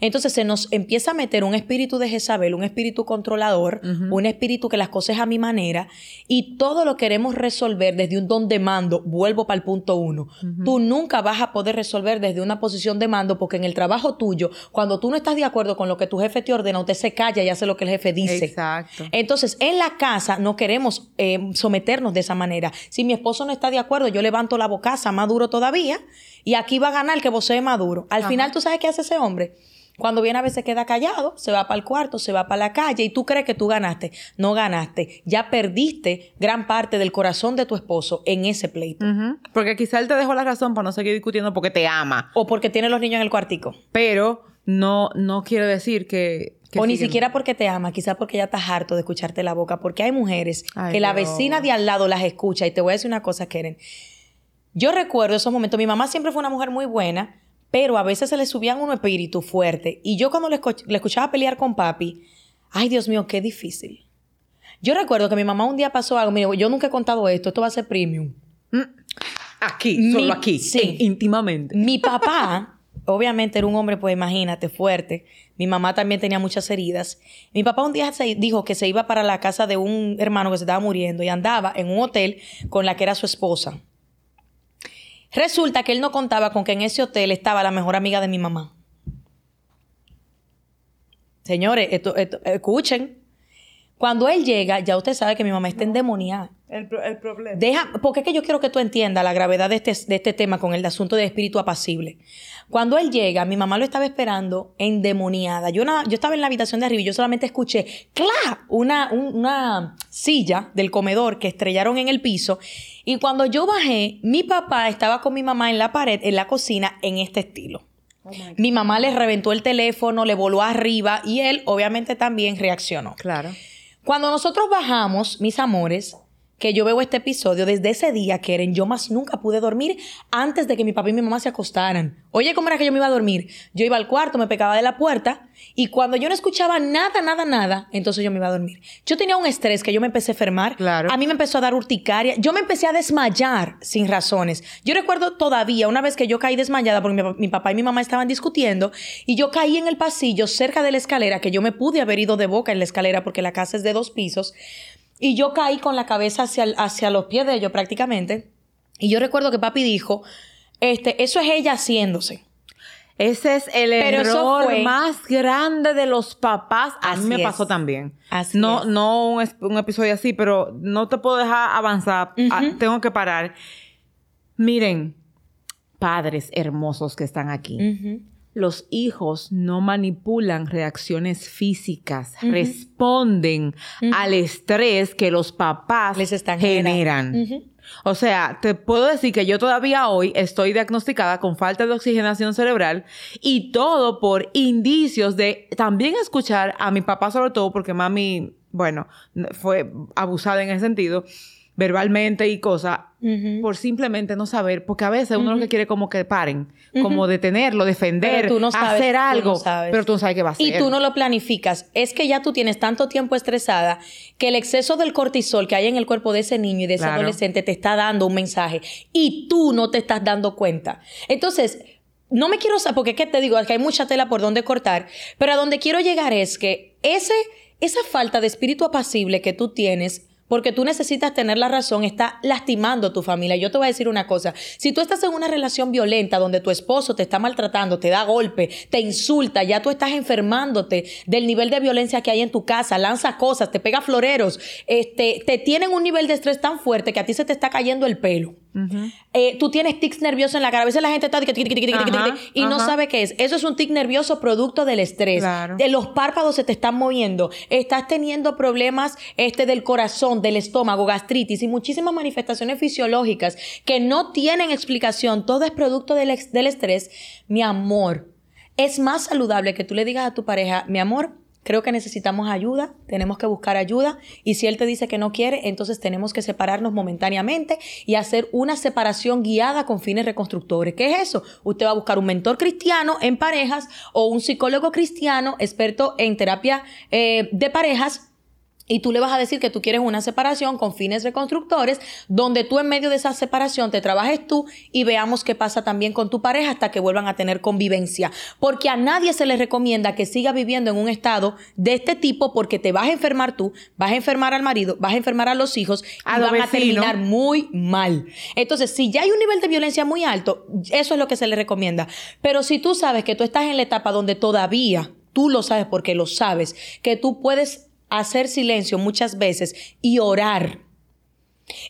Speaker 2: Entonces se nos empieza a meter un espíritu de Jezabel, un espíritu controlador, un espíritu que las cosas a mi manera y todo lo queremos resolver desde un don de mando. Vuelvo para el punto uno. Tú nunca vas a poder resolver desde una posición de mando porque en el trabajo tuyo, cuando tú no estás de acuerdo con lo que tu jefe te ordena, usted se calla y hace lo que el jefe dice.
Speaker 1: Exacto.
Speaker 2: Entonces, en la casa no queremos eh, someternos de esa manera. Si mi esposo no está de acuerdo, yo levanto la bocaza más duro todavía y aquí va a ganar el que vos más duro. Al final, ¿tú sabes qué hace ese hombre? Cuando viene a veces queda callado, se va para el cuarto, se va para la calle y tú crees que tú ganaste. No ganaste. Ya perdiste gran parte del corazón de tu esposo en ese pleito.
Speaker 1: Porque quizá él te dejó la razón para no seguir discutiendo porque te ama.
Speaker 2: O porque tiene los niños en el cuartico.
Speaker 1: Pero no, no quiere decir que...
Speaker 2: o ni siquiera porque te ama, quizá porque ya estás harto de escucharte la boca. Porque hay mujeres que la vecina de al lado las escucha. Y te voy a decir una cosa, Keren. Yo recuerdo esos momentos. Mi mamá siempre fue una mujer muy buena pero a veces se le subían un espíritu fuerte. Y yo cuando le, escuchaba pelear con papi, ay Dios mío, qué difícil. Yo recuerdo que mi mamá un día pasó algo, yo nunca he contado esto, esto va a ser premium.
Speaker 1: Mm. Aquí, solo aquí, sí. íntimamente.
Speaker 2: Mi papá, obviamente era un hombre, pues imagínate, fuerte. Mi mamá también tenía muchas heridas. Mi papá un día se dijo que se iba para la casa de un hermano que se estaba muriendo y andaba en un hotel con la que era su esposa. Resulta que él no contaba con que en ese hotel estaba la mejor amiga de mi mamá. Señores, esto, escuchen. Cuando él llega, ya usted sabe que mi mamá está endemoniada.
Speaker 1: El, el, problema.
Speaker 2: Deja, porque es que yo quiero que tú entiendas la gravedad de este, de este tema con el asunto de espíritu apacible. Cuando él llega, mi mamá lo estaba esperando endemoniada. Yo, yo estaba en la habitación de arriba y yo solamente escuché, ¡cla! Una, una silla del comedor que estrellaron en el piso. Y cuando yo bajé, mi papá estaba con mi mamá en la pared, en la cocina, en este estilo. Oh mi mamá le reventó el teléfono, le voló arriba y él obviamente también reaccionó.
Speaker 1: Claro.
Speaker 2: Cuando nosotros bajamos, mis amores, que yo veo este episodio, desde ese día, Keren, yo más nunca pude dormir antes de que mi papá y mi mamá se acostaran. Oye, ¿cómo era que yo me iba a dormir? Yo iba al cuarto, me pegaba de la puerta y cuando yo no escuchaba nada, nada, nada, entonces yo me iba a dormir. Yo tenía un estrés que yo me empecé a enfermar.
Speaker 1: Claro.
Speaker 2: A mí me empezó a dar urticaria. Yo me empecé a desmayar sin razones. Yo recuerdo todavía una vez que yo caí desmayada porque mi, mi papá y mi mamá estaban discutiendo y yo caí en el pasillo cerca de la escalera, que yo me pude haber ido de boca en la escalera porque la casa es de dos pisos. Y yo caí con la cabeza hacia, hacia los pies de ellos prácticamente. Y yo recuerdo que papi dijo, este, eso es ella haciéndose.
Speaker 1: Ese es el error más grande de los papás. A mí me pasó también.
Speaker 2: Así
Speaker 1: no, no un, episodio así, pero no te puedo dejar avanzar. Ah, tengo que parar. Miren, padres hermosos que están aquí los hijos no manipulan reacciones físicas, responden al estrés que los papás
Speaker 2: Les están
Speaker 1: generan. O sea, te puedo decir que yo todavía hoy estoy diagnosticada con falta de oxigenación cerebral y todo por indicios de también escuchar a mi papá sobre todo porque mami, bueno, fue abusada en ese sentido verbalmente y cosas, por simplemente no saber, porque a veces uno lo que quiere como que paren, como detenerlo, defender, hacer algo, pero tú no sabes qué va a hacer.
Speaker 2: Y tú no lo planificas. Es que ya tú tienes tanto tiempo estresada que el exceso del cortisol que hay en el cuerpo de ese niño y de ese adolescente te está dando un mensaje y tú no te estás dando cuenta. Entonces, no me quiero saber, porque ¿qué te digo? Es que hay mucha tela por donde cortar, pero a donde quiero llegar es que ese, esa falta de espíritu apacible que tú tienes porque tú necesitas tener la razón, está lastimando a tu familia. Yo te voy a decir una cosa, si tú estás en una relación violenta donde tu esposo te está maltratando, te da golpe, te insulta, ya tú estás enfermándote del nivel de violencia que hay en tu casa, lanza cosas, te pega floreros, este, te tienen un nivel de estrés tan fuerte que a ti se te está cayendo el pelo. Eh, tú tienes tics nerviosos en la cara. A veces la gente está y no sabe qué es. Eso es un tic nervioso producto del estrés. De los párpados se te están moviendo. Estás teniendo problemas este, del corazón, del estómago, gastritis y muchísimas manifestaciones fisiológicas que no tienen explicación. Todo es producto del, del estrés. Mi amor, es más saludable que tú le digas a tu pareja, mi amor, creo que necesitamos ayuda, tenemos que buscar ayuda y si él te dice que no quiere, entonces tenemos que separarnos momentáneamente y hacer una separación guiada con fines reconstructores. ¿Qué es eso? Usted va a buscar un mentor cristiano en parejas o un psicólogo cristiano experto en terapia eh, de parejas y tú le vas a decir que tú quieres una separación con fines reconstructores, donde tú en medio de esa separación te trabajes tú y veamos qué pasa también con tu pareja hasta que vuelvan a tener convivencia. Porque a nadie se le recomienda que siga viviendo en un estado de este tipo porque te vas a enfermar tú, vas a enfermar al marido, vas a enfermar a los hijos y van a terminar muy mal. Entonces, si ya hay un nivel de violencia muy alto, eso es lo que se le recomienda. Pero si tú sabes que tú estás en la etapa donde todavía tú lo sabes porque lo sabes, que tú puedes hacer silencio muchas veces y orar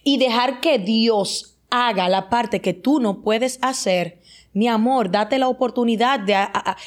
Speaker 2: y dejar que Dios haga la parte que tú no puedes hacer, mi amor, date la oportunidad de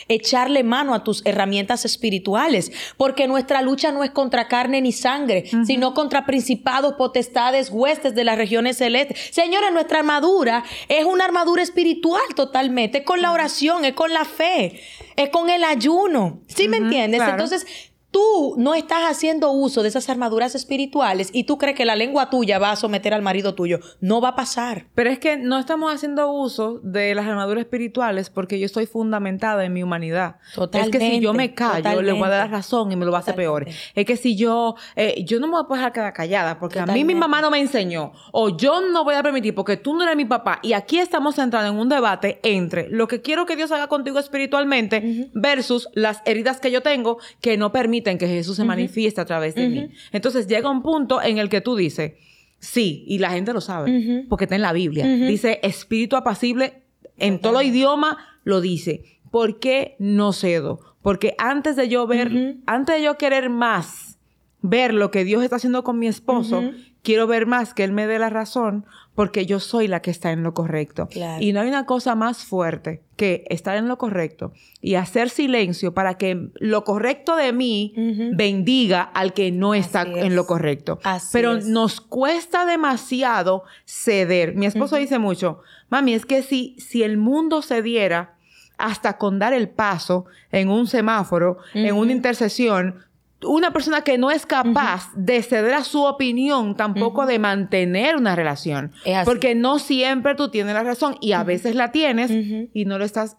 Speaker 2: echarle mano a tus herramientas espirituales, porque nuestra lucha no es contra carne ni sangre, sino contra principados, potestades, huestes de las regiones celestes. Señora, nuestra armadura es una armadura espiritual totalmente, es con la oración, es con la fe, es con el ayuno. ¿Sí me entiendes? Entonces, tú no estás haciendo uso de esas armaduras espirituales y tú crees que la lengua tuya va a someter al marido tuyo, no va a pasar.
Speaker 1: Pero es que no estamos haciendo uso de las armaduras espirituales porque yo estoy fundamentada en mi humanidad. Totalmente. Es que si yo me callo, le voy a dar razón y me lo va a hacer peor. Es que si yo, eh, yo no me voy a poder quedar callada porque a mí mi mamá no me enseñó o yo no voy a permitir porque tú no eres mi papá y aquí estamos entrando en un debate entre lo que quiero que Dios haga contigo espiritualmente versus las heridas que yo tengo que no permiten en que Jesús se manifiesta a través de mí. Entonces llega un punto en el que tú dices, sí, y la gente lo sabe, porque está en la Biblia. Dice espíritu apacible, en todo idioma lo dice. ¿Por qué no cedo? Porque antes de yo ver, antes de yo querer más, ver lo que Dios está haciendo con mi esposo, quiero ver más que Él me dé la razón porque yo soy la que está en lo correcto. Y no hay una cosa más fuerte que estar en lo correcto y hacer silencio para que lo correcto de mí bendiga al que no está en lo correcto. Pero nos cuesta demasiado ceder. Mi esposo dice mucho, mami, es que si, si el mundo cediera hasta con dar el paso en un semáforo, en una intercesión, una persona que no es capaz de ceder a su opinión, tampoco de mantener una relación. Porque no siempre tú tienes la razón y a veces la tienes y no lo estás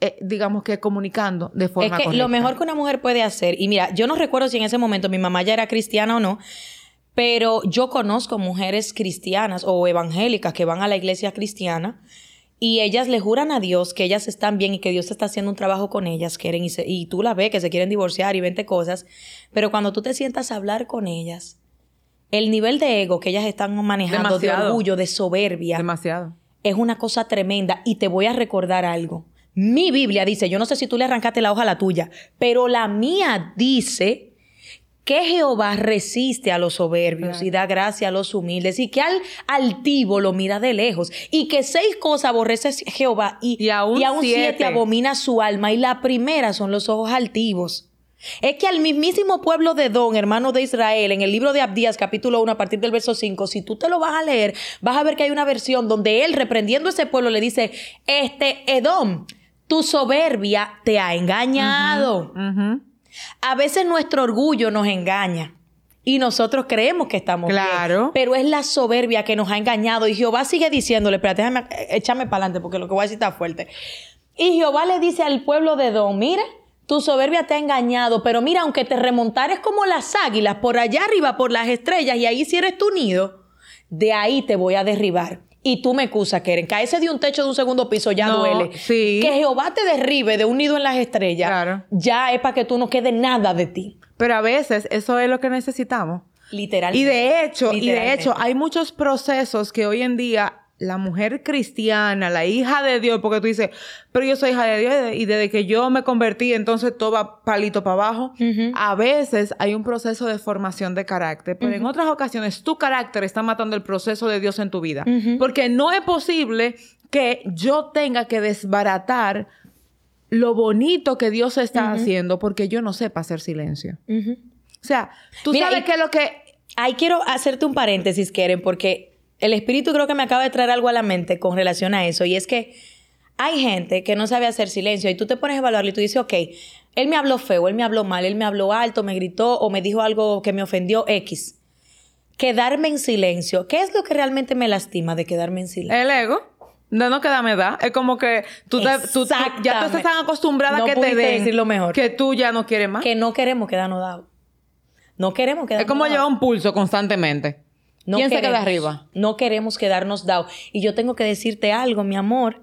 Speaker 1: eh, digamos que comunicando de forma
Speaker 2: es que Lo mejor que una mujer puede hacer, y mira, yo no recuerdo si en ese momento mi mamá ya era cristiana o no, pero yo conozco mujeres cristianas o evangélicas que van a la iglesia cristiana y ellas le juran a Dios que ellas están bien y que Dios está haciendo un trabajo con ellas, quieren y, y tú la ves que se quieren divorciar y 20 cosas, pero cuando tú te sientas a hablar con ellas, el nivel de ego que ellas están manejando, de orgullo, de soberbia,
Speaker 1: demasiado.
Speaker 2: Es una cosa tremenda y te voy a recordar algo. Mi Biblia dice, yo no sé si tú le arrancaste la hoja a la tuya, pero la mía dice que Jehová resiste a los soberbios y da gracia a los humildes y que al altivo lo mira de lejos y que seis cosas aborrece Jehová y, aún, siete. abomina su alma y la primera son los ojos altivos. Es que al mismísimo pueblo de Don, hermano de Israel, en el libro de Abdías, capítulo 1, a partir del verso 5, si tú te lo vas a leer, vas a ver que hay una versión donde él, reprendiendo a ese pueblo, le dice, este Edom, tu soberbia te ha engañado. A veces nuestro orgullo nos engaña. Y nosotros creemos que estamos claro. Pero es la soberbia que nos ha engañado. Y Jehová sigue diciéndole, espérate, déjame, échame para adelante porque lo que voy a decir está fuerte. Y Jehová le dice al pueblo de Don, mira, tu soberbia te ha engañado, pero mira, aunque te remontares como las águilas por allá arriba, por las estrellas, y ahí si eres tu nido, de ahí te voy a derribar y tú me excusas, Keren. Caerse de un techo de un segundo piso ya duele. Sí. Que Jehová te derribe de un nido en las estrellas, ya es para que tú no quede nada de ti.
Speaker 1: Pero a veces eso es lo que necesitamos.
Speaker 2: Literalmente.
Speaker 1: Y de hecho, y de hecho, hay muchos procesos que hoy en día la mujer cristiana, la hija de Dios, porque tú dices, pero yo soy hija de Dios y desde que yo me convertí, entonces todo va palito para abajo. A veces hay un proceso de formación de carácter, pero en otras ocasiones tu carácter está matando el proceso de Dios en tu vida. Porque no es posible que yo tenga que desbaratar lo bonito que Dios está haciendo porque yo no sepa hacer silencio. O sea, tú sabes que lo que...
Speaker 2: Ahí quiero hacerte un paréntesis, Keren, porque el espíritu creo que me acaba de traer algo a la mente con relación a eso. Y es que hay gente que no sabe hacer silencio y tú te pones a evaluarlo y tú dices, ok, Él me habló feo, él me habló mal, él me habló alto, me gritó o me dijo algo que me ofendió X. Quedarme en silencio. ¿Qué es lo que realmente me lastima de quedarme en silencio?
Speaker 1: El ego. De no quedarme da. Es como que tú, te, tú, tú- ya tú estás tan acostumbrada
Speaker 2: No
Speaker 1: que te den
Speaker 2: mejor.
Speaker 1: que tú ya no quieres más.
Speaker 2: Que no queremos quedarnos dados. No queremos quedarnos
Speaker 1: es como
Speaker 2: dados.
Speaker 1: llevar un pulso constantemente.
Speaker 2: No
Speaker 1: ¿Quién se
Speaker 2: queremos,
Speaker 1: arriba?
Speaker 2: No queremos quedarnos dados. Y yo tengo que decirte algo, mi amor.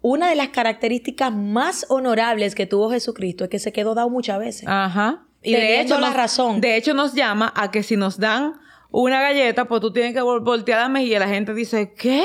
Speaker 2: Una de las características más honorables que tuvo Jesucristo es que se quedó dado muchas veces.
Speaker 1: Ajá. Y de hecho,
Speaker 2: la
Speaker 1: nos-
Speaker 2: razón.
Speaker 1: De hecho, nos llama a que si nos dan una galleta, pues tú tienes que vol- voltear la mejilla y la gente dice, ¿qué?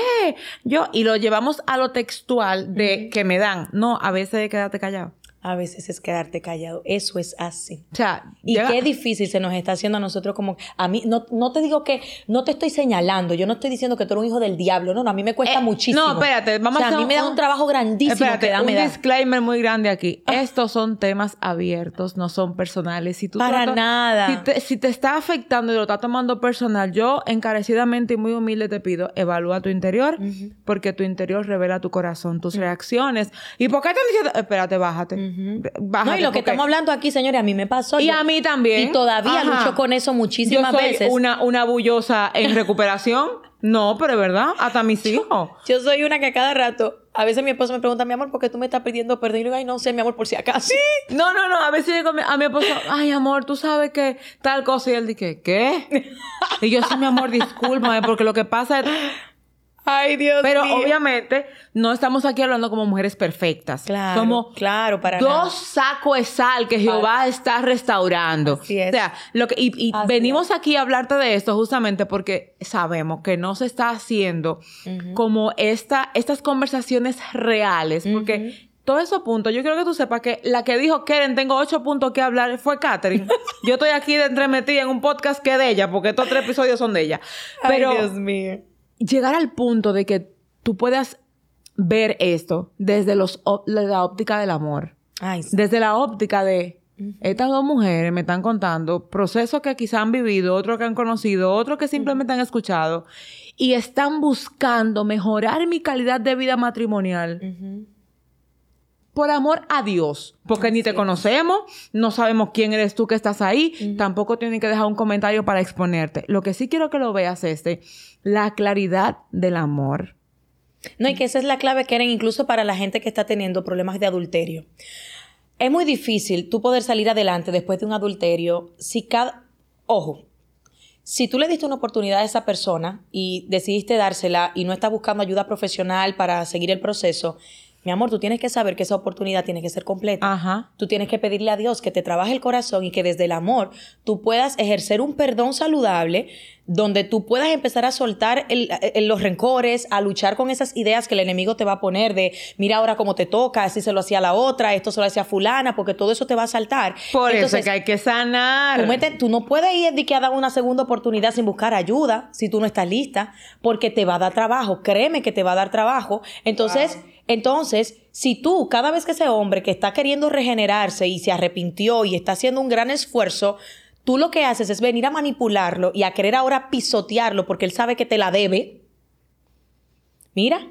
Speaker 1: Yo, y lo llevamos a lo textual de que me dan. No, a veces quédate callado.
Speaker 2: A veces es quedarte callado. Eso es así.
Speaker 1: O sea,
Speaker 2: Y
Speaker 1: llega-
Speaker 2: qué difícil se nos está haciendo a nosotros como... A mí, no, no te digo que... No te estoy señalando. Yo no estoy diciendo que tú eres un hijo del diablo. No, no. A mí me cuesta
Speaker 1: Eh,
Speaker 2: muchísimo.
Speaker 1: No, espérate, vamos
Speaker 2: o sea,
Speaker 1: a hacer
Speaker 2: a mí me da un trabajo grandísimo
Speaker 1: Espérate,
Speaker 2: que da,
Speaker 1: un
Speaker 2: da.
Speaker 1: disclaimer muy grande aquí. Estos son temas abiertos, no son personales. Si tú
Speaker 2: Para
Speaker 1: tratas-
Speaker 2: nada.
Speaker 1: Si te, si te está afectando y lo estás tomando personal, yo encarecidamente y muy humilde te pido, evalúa tu interior, porque tu interior revela tu corazón, tus reacciones. ¿Y por qué están diciendo? Espérate, bájate.
Speaker 2: No, y lo que
Speaker 1: porque-
Speaker 2: estamos hablando aquí, señores, a mí me pasó.
Speaker 1: Y
Speaker 2: Yo-
Speaker 1: a mí también.
Speaker 2: Y todavía
Speaker 1: Ajá.
Speaker 2: lucho con eso muchísimas
Speaker 1: yo soy
Speaker 2: veces.
Speaker 1: Una, una bullosa en recuperación. No, pero es verdad, hasta mis hijos.
Speaker 2: Yo soy una que a cada rato, a veces mi esposo me pregunta, mi amor, ¿por qué tú me estás pidiendo perdón? Y yo digo, ay, no sé, mi amor, por si acaso.
Speaker 1: No, no, no. A veces mi, a mi esposo, ay, amor, tú sabes que tal cosa. Y él dice, ¿qué? Y yo, sí, mi amor, discúlpame, porque lo que pasa es.
Speaker 2: Ay, Dios
Speaker 1: Pero
Speaker 2: mío.
Speaker 1: obviamente no estamos aquí hablando como mujeres perfectas.
Speaker 2: Claro,
Speaker 1: Somos
Speaker 2: claro, para
Speaker 1: dos sacos de sal que Jehová está restaurando.
Speaker 2: Así es.
Speaker 1: O sea, lo que, y, venimos aquí a hablarte de esto justamente porque sabemos que no se está haciendo como esta, estas conversaciones reales. Porque todos esos puntos, yo quiero que tú sepas que la que dijo Keren, tengo ocho puntos que hablar, fue Catherine. yo estoy aquí de entremetida en un podcast que es de ella, porque estos tres episodios son de ella. Pero
Speaker 2: Ay, Dios mío.
Speaker 1: Llegar al punto de que tú puedas ver esto desde los, la óptica del amor.
Speaker 2: Ay, sí.
Speaker 1: Desde la óptica de estas dos mujeres me están contando procesos que quizá han vivido, otros que han conocido, otros que simplemente han escuchado y están buscando mejorar mi calidad de vida matrimonial. Por amor a Dios, porque ni te conocemos, no sabemos quién eres tú que estás ahí, tampoco tienen que dejar un comentario para exponerte. Lo que sí quiero que lo veas es de la claridad del amor.
Speaker 2: No, y que esa es la clave que eran incluso para la gente que está teniendo problemas de adulterio. Es muy difícil tú poder salir adelante después de un adulterio si cada... Ojo, si tú le diste una oportunidad a esa persona y decidiste dársela y no estás buscando ayuda profesional para seguir el proceso, mi amor, tú tienes que saber que esa oportunidad tiene que ser completa.
Speaker 1: Ajá.
Speaker 2: Tú tienes que pedirle a Dios que te trabaje el corazón y que desde el amor tú puedas ejercer un perdón saludable donde tú puedas empezar a soltar el- el- los rencores, a luchar con esas ideas que el enemigo te va a poner de, mira ahora cómo te toca, así se lo hacía la otra, esto se lo hacía fulana, porque todo eso te va a saltar.
Speaker 1: Por eso
Speaker 2: Entonces,
Speaker 1: es que hay que sanar.
Speaker 2: Tú, no puedes ir que a dar una segunda oportunidad sin buscar ayuda si tú no estás lista, porque te va a dar trabajo. Créeme que te va a dar trabajo. Entonces, entonces, si tú, cada vez que ese hombre que está queriendo regenerarse y se arrepintió y está haciendo un gran esfuerzo, tú lo que haces es venir a manipularlo y a querer ahora pisotearlo porque él sabe que te la debe. Mira,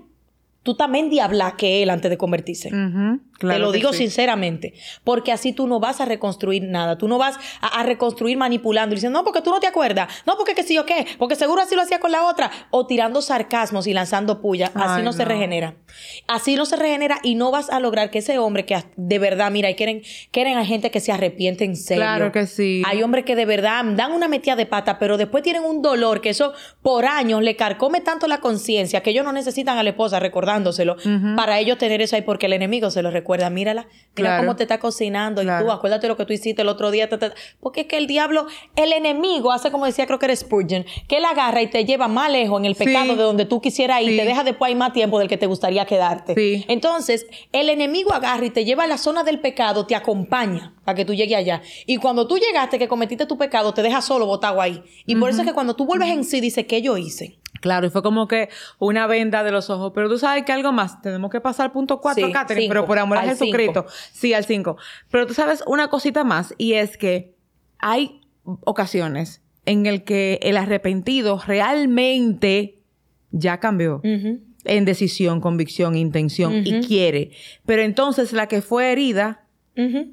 Speaker 2: tú también diabla que él antes de convertirse.
Speaker 1: Claro
Speaker 2: Te lo digo
Speaker 1: sí.
Speaker 2: sinceramente, porque así tú no vas a reconstruir nada, tú no vas a, a reconstruir manipulando, diciendo, no, porque tú no te acuerdas, no, porque que sí o qué, porque seguro así lo hacía con la otra, o tirando sarcasmos y lanzando puya, así
Speaker 1: Ay,
Speaker 2: no, se regenera. Así no se regenera y no vas a lograr que ese hombre que de verdad, mira, y quieren, quieren a gente que se arrepiente en serio.
Speaker 1: Claro que sí.
Speaker 2: Hay hombres que de verdad dan una metida de pata, pero después tienen un dolor que eso por años le carcome tanto la conciencia que ellos no necesitan a la esposa recordándoselo para ellos tener eso ahí porque el enemigo se lo recuerda. Mírala, mira
Speaker 1: Claro.
Speaker 2: cómo te está cocinando y tú acuérdate lo que tú hiciste el otro día. ta, ta, ta. Porque es que el diablo, el enemigo hace como decía, creo que era Spurgeon, que él agarra y te lleva más lejos en el
Speaker 1: Sí.
Speaker 2: pecado de donde tú quisieras ir,
Speaker 1: Sí.
Speaker 2: te deja después ahí más tiempo del que te gustaría quedarte.
Speaker 1: Sí.
Speaker 2: Entonces, el enemigo agarra y te lleva a la zona del pecado, te acompaña para que tú llegues allá. Y cuando tú llegaste, que cometiste tu pecado, te deja solo botado ahí. Y por eso es que cuando tú vuelves en sí, dice, ¿qué yo hice?
Speaker 1: Claro, y fue como que una venda de los ojos. Pero tú sabes que algo más. Tenemos que pasar al punto 4,
Speaker 2: Sí,
Speaker 1: Catherine,
Speaker 2: cinco.
Speaker 1: pero por amor a Jesucristo. Sí, al 5. Pero tú sabes una cosita más, y es que hay ocasiones en el que el arrepentido realmente ya cambió. En decisión, convicción, intención y quiere. Pero entonces la que fue herida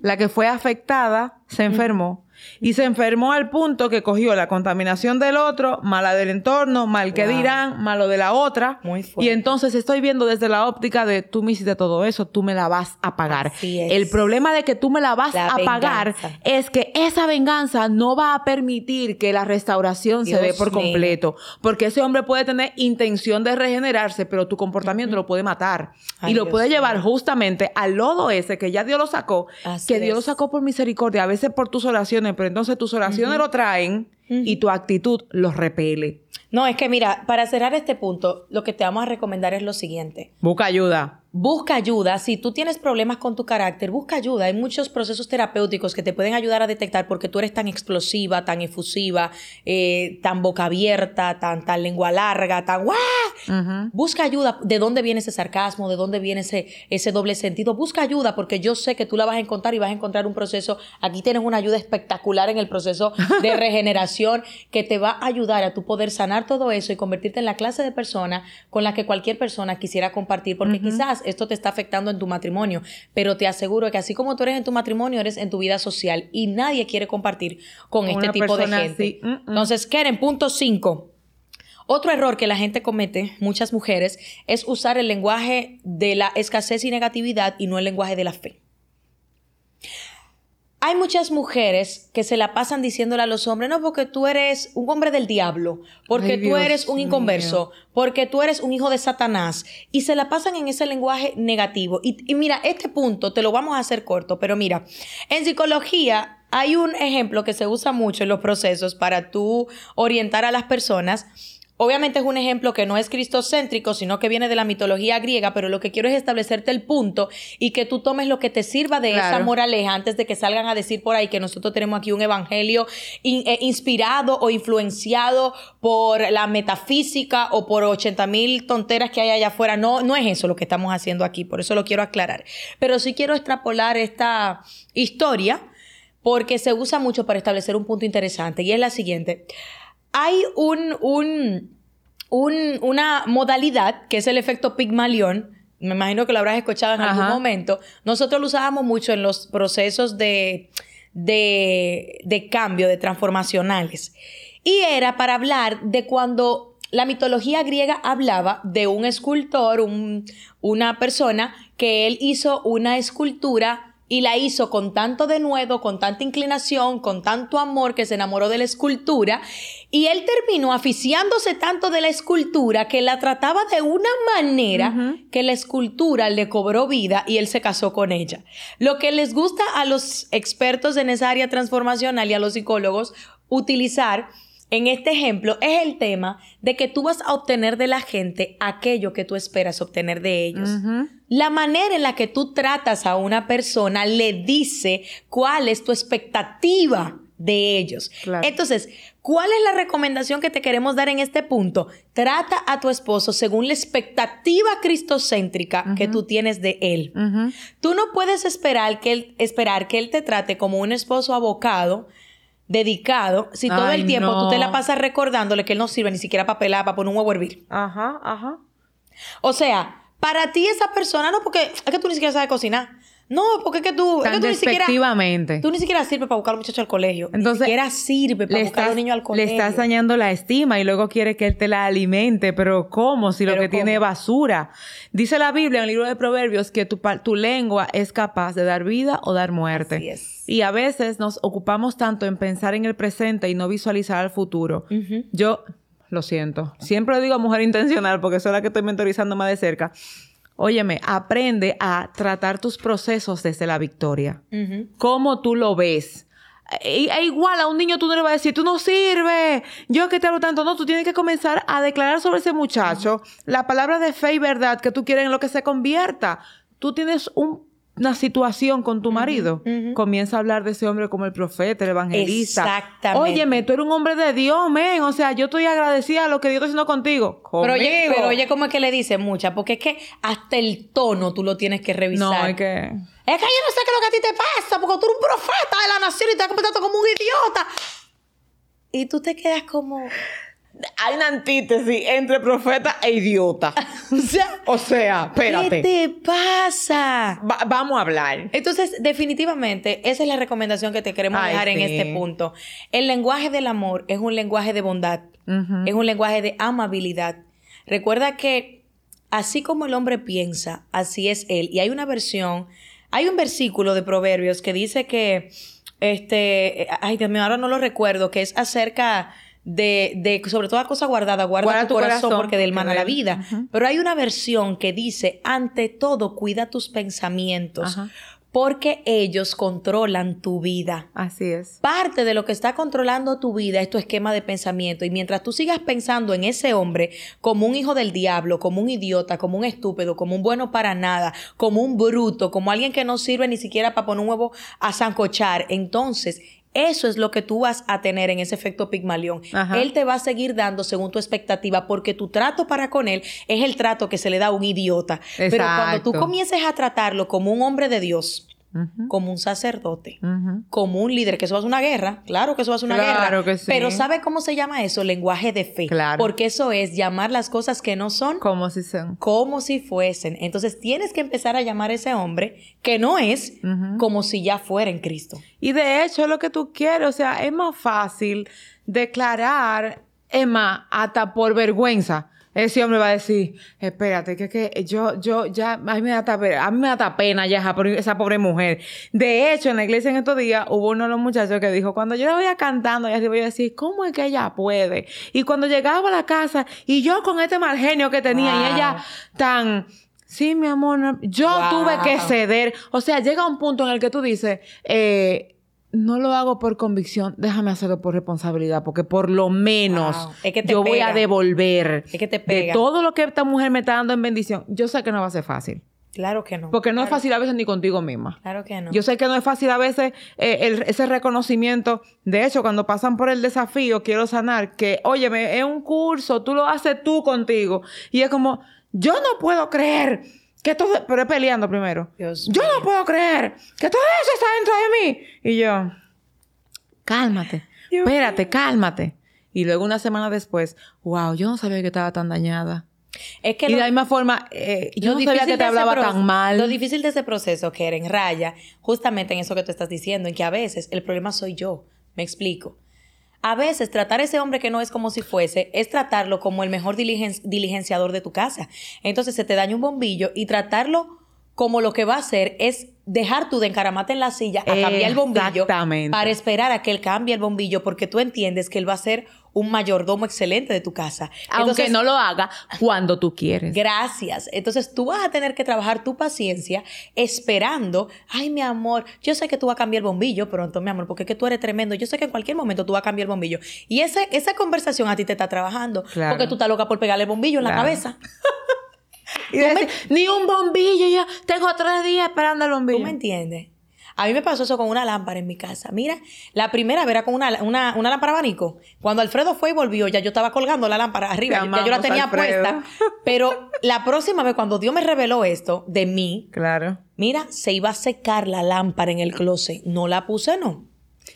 Speaker 1: La que fue afectada se enfermó. Y se enfermó al punto que cogió la contaminación del otro, mala del entorno, mal que dirán, malo de la otra. Muy fuerte. Y entonces estoy viendo desde la óptica de tú me hiciste todo eso, tú me la vas a pagar. El problema de que tú me la vas a pagar es que esa venganza no va a permitir que la restauración se dé por completo. Porque ese hombre puede tener intención de regenerarse, pero tu comportamiento lo puede matar. y lo puede llevar justamente al lodo ese que ya Dios lo sacó, que Dios lo sacó por misericordia, a veces por tus oraciones pero entonces tus oraciones lo traen y tu actitud los repele.
Speaker 2: No, es que mira, para cerrar este punto, lo que te vamos a recomendar es lo siguiente.
Speaker 1: Busca ayuda
Speaker 2: busca ayuda. Si tú tienes problemas con tu carácter, busca ayuda. Hay muchos procesos terapéuticos que te pueden ayudar a detectar porque tú eres tan explosiva, tan efusiva, eh, tan boca abierta, tan, tan lengua larga, tan ¡guau! Busca ayuda. ¿De dónde viene ese sarcasmo? ¿De dónde viene ese, ese doble sentido? Busca ayuda porque yo sé que tú la vas a encontrar y vas a encontrar un proceso. Aquí tienes una ayuda espectacular en el proceso de regeneración que te va a ayudar a tu poder sanar todo eso y convertirte en la clase de persona con la que cualquier persona quisiera compartir porque quizás esto te está afectando en tu matrimonio, pero te aseguro que así como tú eres en tu matrimonio, eres en tu vida social y nadie quiere compartir con este tipo de gente. Mm, mm. Entonces, Keren, punto 5. Otro error que la gente comete, muchas mujeres, es usar el lenguaje de la escasez y negatividad y no el lenguaje de la fe. Hay muchas mujeres que se la pasan diciéndole a los hombres, no, porque tú eres un hombre del diablo, porque tú eres un inconverso, porque tú eres un hijo de Satanás, y se la pasan en ese lenguaje negativo. Y, y mira, este punto te lo vamos a hacer corto, pero mira, en psicología hay un ejemplo que se usa mucho en los procesos para tú orientar a las personas Obviamente es un ejemplo que no es cristocéntrico, sino que viene de la mitología griega, pero lo que quiero es establecerte el punto y que tú tomes lo que te sirva de esa moraleja antes de que salgan a decir por ahí que nosotros tenemos aquí un evangelio eh, inspirado o influenciado por la metafísica o por 80 mil tonteras que hay allá afuera. No, no es eso lo que estamos haciendo aquí, por eso lo quiero aclarar. Pero sí quiero extrapolar esta historia porque se usa mucho para establecer un punto interesante y es la siguiente hay un, un, una modalidad que es el efecto Pigmalión. Me imagino que lo habrás escuchado en algún momento. Nosotros lo usábamos mucho en los procesos de, de, de cambio, de transformacionales. Y era para hablar de cuando la mitología griega hablaba de un escultor, un, una persona que él hizo una escultura y la hizo con tanto denuedo, con tanta inclinación, con tanto amor que se enamoró de la escultura y él terminó aficiándose tanto de la escultura que la trataba de una manera que la escultura le cobró vida y él se casó con ella. Lo que les gusta a los expertos en esa área transformacional y a los psicólogos utilizar en este ejemplo es el tema de que tú vas a obtener de la gente aquello que tú esperas obtener de ellos. La manera en la que tú tratas a una persona le dice cuál es tu expectativa de ellos. Entonces, ¿cuál es la recomendación que te queremos dar en este punto? Trata a tu esposo según la expectativa cristocéntrica que tú tienes de él. Tú no puedes esperar que, él, esperar que él te trate como un esposo abocado dedicado, si todo el tiempo tú te la pasas recordándole que él no sirve ni siquiera para pelar, para poner un huevo a hervir.
Speaker 1: Ajá, ajá.
Speaker 2: O sea, para ti esa persona, no, porque es que tú ni siquiera sabes cocinar. No, porque es que tú, es que tú ni siquiera. Tú ni siquiera sirves para buscar a un muchacho al colegio. Entonces, ni siquiera sirve para buscar a un niño al colegio.
Speaker 1: Le estás dañando la estima y luego quiere que él te la alimente. Pero ¿cómo? Si lo que tiene es basura. Dice la Biblia en el libro de Proverbios que tu, tu lengua es capaz de dar vida o dar muerte. Así es. Y a veces nos ocupamos tanto en pensar en el presente y no visualizar el futuro. Yo lo siento. Siempre digo mujer intencional porque soy la que estoy mentorizando más de cerca. Óyeme, aprende a tratar tus procesos desde la victoria. ¿Cómo tú lo ves? E, e, igual a un niño tú no le vas a decir, tú no sirves, yo que te hablo tanto. No, tú tienes que comenzar a declarar sobre ese muchacho la palabra de fe y verdad que tú quieres en lo que se convierta. Tú tienes un una situación con tu marido, comienza a hablar de ese hombre como el profeta, el evangelista. Exactamente. Óyeme, tú eres un hombre de Dios, men. O sea, yo estoy agradecida a lo que Dios está haciendo contigo.
Speaker 2: Pero oye, pero oye, ¿cómo es que le dice mucha? Porque es que hasta el tono tú lo tienes que revisar.
Speaker 1: No, es que...
Speaker 2: Es que yo no sé qué es lo que a ti te pasa, porque tú eres un profeta de la nación y te has comportado como un idiota. Y tú te quedas como...
Speaker 1: hay una antítesis entre profeta e idiota. o sea, o sea, espérate.
Speaker 2: ¿Qué te pasa?
Speaker 1: Va- vamos a hablar.
Speaker 2: Entonces, definitivamente, esa es la recomendación que te queremos
Speaker 1: Ay,
Speaker 2: dejar en este punto. El lenguaje del amor es un lenguaje de bondad, es un lenguaje de amabilidad. Recuerda que así como el hombre piensa, así es él. Y hay una versión, hay un versículo de Proverbios que dice que, este, ay Dios mío, ahora no lo recuerdo, que es acerca de, de sobre toda cosa guardada, guarda,
Speaker 1: Guarda
Speaker 2: tu,
Speaker 1: tu
Speaker 2: corazón,
Speaker 1: corazón,
Speaker 2: porque del mana
Speaker 1: de
Speaker 2: la vida. Pero hay una versión que dice, ante todo, cuida tus pensamientos, porque ellos controlan tu vida.
Speaker 1: Así es.
Speaker 2: Parte de lo que está controlando tu vida es tu esquema de pensamiento. Y mientras tú sigas pensando en ese hombre como un hijo del diablo, como un idiota, como un estúpido, como un bueno para nada, como un bruto, como alguien que no sirve ni siquiera para poner un huevo a zancochar, entonces eso es lo que tú vas a tener en ese efecto Pigmalión.
Speaker 1: Ajá.
Speaker 2: Él te va a seguir dando según tu expectativa porque tu trato para con él es el trato que se le da a un idiota. Pero cuando tú comiences a tratarlo como un hombre de Dios, Como un sacerdote, como un líder, que eso va a ser una guerra, claro que eso va a ser una
Speaker 1: Claro
Speaker 2: guerra.
Speaker 1: que sí.
Speaker 2: Pero ¿sabe cómo se llama eso? Lenguaje de fe.
Speaker 1: Claro.
Speaker 2: Porque eso es llamar las cosas que no son
Speaker 1: Como si son.
Speaker 2: como si fuesen. Entonces tienes que empezar a llamar a ese hombre que no es como si ya fuera en Cristo.
Speaker 1: Y de hecho, es lo que tú quieres, o sea, es más fácil declarar, más, hasta por vergüenza. Ese hombre va a decir, espérate, que, que yo, yo, ya, a mí me da, a mí me da pena ya esa, pobre- mujer. De hecho, en la iglesia en estos días hubo uno de los muchachos que dijo, cuando yo la veía cantando, así voy a decir, ¿cómo es que ella puede? Y cuando llegaba a la casa, y yo con este mal genio que tenía,
Speaker 2: Wow.
Speaker 1: y ella tan... Sí, mi amor, no- yo
Speaker 2: Wow.
Speaker 1: tuve que ceder. O sea, llega un punto en el que tú dices, eh, no lo hago por convicción, déjame hacerlo por responsabilidad, porque por lo menos
Speaker 2: Wow. Es que te
Speaker 1: yo voy a devolver
Speaker 2: Es que te
Speaker 1: de todo lo que esta mujer me está dando en bendición. Yo sé que no va a ser fácil,
Speaker 2: Claro que no.
Speaker 1: porque no es fácil a veces ni contigo misma.
Speaker 2: Claro que no.
Speaker 1: Yo sé que no es fácil a veces eh, el- ese reconocimiento. De hecho, cuando pasan por el desafío, quiero sanar, que, óyeme, es un curso, tú lo haces tú contigo. Y es como, yo no puedo creer que todo, pero es peleando primero.
Speaker 2: Dios
Speaker 1: yo
Speaker 2: mío.
Speaker 1: no puedo creer que todo eso está dentro de mí. Y yo, cálmate,
Speaker 2: Dios
Speaker 1: espérate, cálmate. Y luego una semana después, wow, yo no sabía que estaba tan dañada.
Speaker 2: es que
Speaker 1: y de la misma forma, eh, yo no sabía que te hablaba tan mal.
Speaker 2: Lo difícil de ese proceso, que era en raya, justamente en eso que tú estás diciendo, en que a veces el problema soy yo. Me explico. A veces tratar a ese hombre que no es como si fuese es tratarlo como el mejor diligen- diligenciador de tu casa. Entonces se te daña un bombillo y tratarlo como lo que va a hacer es dejar tú de encaramarte en la silla a cambiar el bombillo para esperar a que él cambie el bombillo porque tú entiendes que él va a ser un mayordomo excelente de tu casa.
Speaker 1: Aunque
Speaker 2: Entonces,
Speaker 1: no lo haga cuando tú quieres.
Speaker 2: Gracias. Entonces tú vas a tener que trabajar tu paciencia esperando, ay mi amor, yo sé que tú vas a cambiar el bombillo pronto, mi amor, porque es que tú eres tremendo, yo sé que en cualquier momento tú vas a cambiar el bombillo. Y esa, esa conversación a ti te está trabajando,
Speaker 1: Claro.
Speaker 2: porque tú estás loca por pegarle el bombillo en la cabeza.
Speaker 1: Y decir, ni un bombillo, yo tengo tres días esperando el
Speaker 2: ¿Tú
Speaker 1: bombillo.
Speaker 2: me entiendes? A mí me pasó eso con una lámpara en mi casa. Mira, la primera vez era con una, una, una lámpara abanico. Cuando Alfredo fue y volvió, ya yo estaba colgando la lámpara arriba. Ya yo la tenía
Speaker 1: Alfredo.
Speaker 2: puesta. Pero la próxima vez, cuando Dios me reveló esto de mí,
Speaker 1: Claro.
Speaker 2: Mira, se iba a secar la lámpara en el closet. No la puse, no.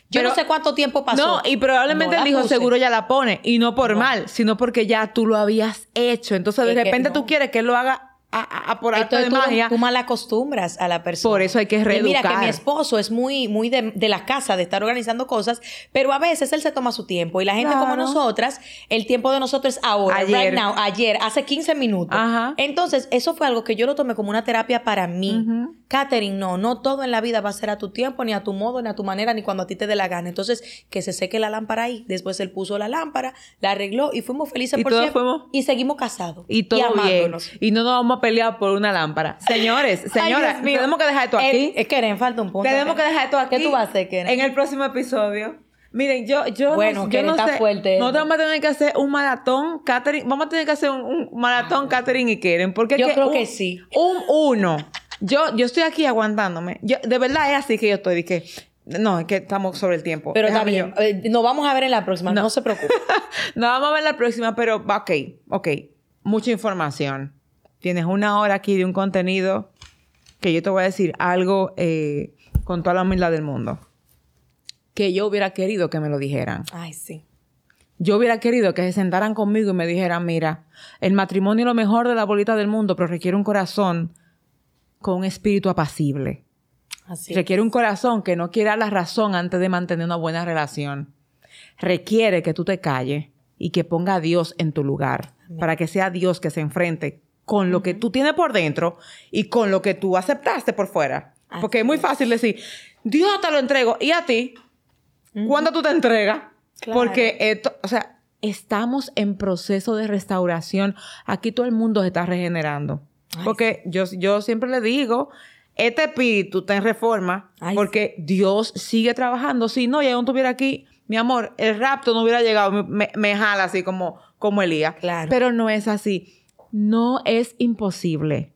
Speaker 2: Yo
Speaker 1: Pero-
Speaker 2: no sé cuánto tiempo pasó.
Speaker 1: No, y probablemente
Speaker 2: No
Speaker 1: él
Speaker 2: la
Speaker 1: dijo,
Speaker 2: puse.
Speaker 1: seguro ya la pone. Y no por mal, sino porque ya tú lo habías hecho. Entonces, de
Speaker 2: Es
Speaker 1: repente
Speaker 2: no.
Speaker 1: tú quieres que él lo haga a, por arte de
Speaker 2: tú,
Speaker 1: magia.
Speaker 2: tú mal acostumbras a la persona.
Speaker 1: Por eso hay que
Speaker 2: Y mira que
Speaker 1: reeducar.
Speaker 2: mi esposo es muy, muy de, de la casa, de estar organizando cosas, pero a veces él se toma su tiempo. Y la gente como nosotras, el tiempo de nosotros es ahora,
Speaker 1: Ayer.
Speaker 2: right now, ayer, hace 15 minutos.
Speaker 1: Ajá.
Speaker 2: Entonces, eso fue algo que yo lo tomé como una terapia para mí.
Speaker 1: Ujú.
Speaker 2: Catherine, no, no todo en la vida va a ser a tu tiempo, ni a tu modo, ni a tu manera, ni cuando a ti te dé la gana. Entonces, que se seque la lámpara ahí. Después él puso la lámpara, la arregló y fuimos felices
Speaker 1: Y
Speaker 2: por siempre.
Speaker 1: fuimos-
Speaker 2: Y seguimos casados.
Speaker 1: Y todo bien. Y no nos vamos a pelear por una lámpara. Señores,
Speaker 2: Ay,
Speaker 1: señoras,
Speaker 2: mío.
Speaker 1: tenemos que dejar esto aquí.
Speaker 2: Es que falta un punto.
Speaker 1: tenemos que dejar esto aquí.
Speaker 2: ¿Qué tú vas a hacer, Keren?
Speaker 1: En el próximo episodio. Miren, yo, yo
Speaker 2: Bueno,
Speaker 1: no, yo
Speaker 2: Keren,
Speaker 1: no
Speaker 2: está
Speaker 1: sé.
Speaker 2: fuerte.
Speaker 1: Nosotros vamos a tener que hacer un maratón, Catherine. Vamos a tener que hacer un, un maratón, Catherine y Keren. Porque
Speaker 2: Yo creo
Speaker 1: un-
Speaker 2: que sí.
Speaker 1: Un uno. Yo, yo estoy aquí aguantándome. Yo, de verdad es así que yo estoy. de que, no, es que estamos sobre el tiempo.
Speaker 2: Pero
Speaker 1: Déjame yo.
Speaker 2: Eh, nos vamos a ver en la próxima. No, se preocupe.
Speaker 1: Nos vamos a ver la próxima, pero va, ok, ok. Mucha información. Tienes una hora aquí de un contenido que yo te voy a decir algo eh, con toda la humildad del mundo. Que yo hubiera querido que me lo dijeran.
Speaker 2: Ay, sí.
Speaker 1: yo hubiera querido que se sentaran conmigo y me dijeran, mira, el matrimonio es lo mejor de la bolita del mundo, pero requiere un corazón con un espíritu apacible.
Speaker 2: Así
Speaker 1: requiere un corazón que no quiera la razón antes de mantener una buena relación. Requiere que tú te calles y que ponga a Dios en tu lugar, para que sea Dios que se enfrente con lo que tú tienes por dentro y con lo que tú aceptaste por fuera. Porque es muy fácil decir, Dios te lo entrego, y a ti, ¿cuándo tú te entregas? Porque esto, o sea, estamos en proceso de restauración. Aquí todo el mundo se está regenerando. Porque yo, yo siempre le digo, este espíritu está en reforma porque Dios sigue trabajando. Si no, ya no estuviera aquí, mi amor, el rapto no hubiera llegado, me, jala así como, como Elías.
Speaker 2: Claro.
Speaker 1: Pero no es así. No es imposible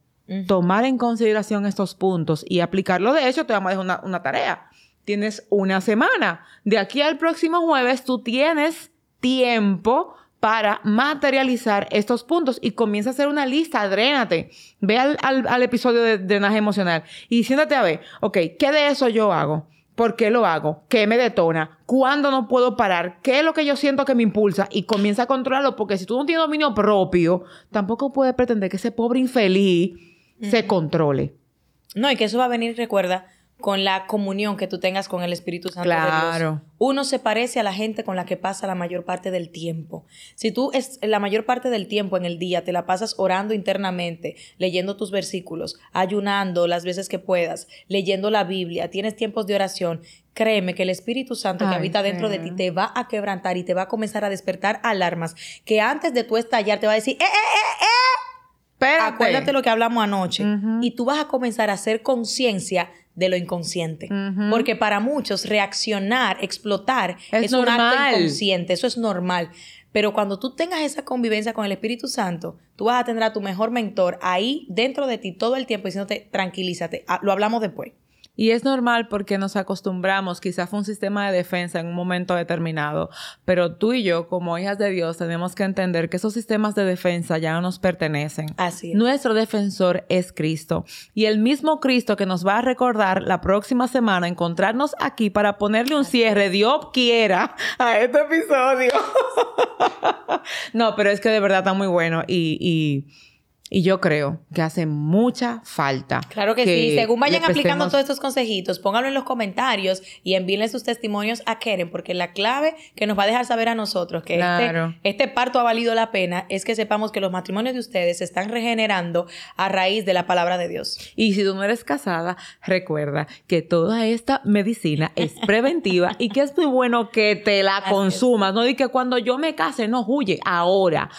Speaker 1: tomar en consideración estos puntos y aplicarlo. De hecho, te vamos a dejar una, una tarea tienes una semana. De aquí al próximo jueves tú tienes tiempo para materializar estos puntos y comienza a hacer una lista, adrénate, ve al, episodio de drenaje emocional y siéntate a ver, ok, ¿qué de eso yo hago? ¿Por qué lo hago? ¿Qué me detona? ¿Cuándo no puedo parar? ¿Qué es lo que yo siento que me impulsa? Y comienza a controlarlo, porque si tú no tienes dominio propio, tampoco puedes pretender que ese pobre infeliz se controle.
Speaker 2: No, y que eso va a venir, recuerda, con la comunión que tú tengas con el Espíritu Santo
Speaker 1: claro.
Speaker 2: de Dios. Uno se parece a la gente con la que pasa la mayor parte del tiempo. Si tú es la mayor parte del tiempo en el día te la pasas orando internamente, leyendo tus versículos, ayunando las veces que puedas, leyendo la Biblia, tienes tiempos de oración, créeme que el Espíritu Santo que habita dentro de ti te va a quebrantar y te va a comenzar a despertar alarmas que antes de tú estallar te va a decir, ¡eh, eh, eh, eh!
Speaker 1: Espérate.
Speaker 2: Acuérdate lo que hablamos anoche. Y tú vas a comenzar a hacer conciencia de lo inconsciente. Porque para muchos reaccionar, explotar, es, un acto inconsciente, eso es normal. Pero cuando tú tengas esa convivencia con el Espíritu Santo, tú vas a tener a tu mejor mentor ahí dentro de ti todo el tiempo diciéndote, tranquilízate, ah, lo hablamos después.
Speaker 1: Y es normal porque nos acostumbramos, quizás fue un sistema de defensa en un momento determinado, pero tú y yo, como hijas de Dios, tenemos que entender que esos sistemas de defensa ya no nos pertenecen.
Speaker 2: Así es.
Speaker 1: Nuestro defensor es Cristo. Y el mismo Cristo que nos va a recordar la próxima semana encontrarnos aquí para ponerle un cierre, Dios quiera, a este episodio. no, pero es que de verdad está muy bueno y... y y yo creo que hace mucha falta.
Speaker 2: Claro que, sí. Según vayan aplicando todos estos consejitos, pónganlo en los comentarios y envíenle sus testimonios a Keren, porque la clave que nos va a dejar saber a nosotros que este, este, parto ha valido la pena es que sepamos que los matrimonios de ustedes se están regenerando a raíz de la palabra de Dios.
Speaker 1: Y si tú no eres casada, recuerda que toda esta medicina es preventiva y que es muy bueno que te la consumas. No di que cuando yo me case, no huye, ahora.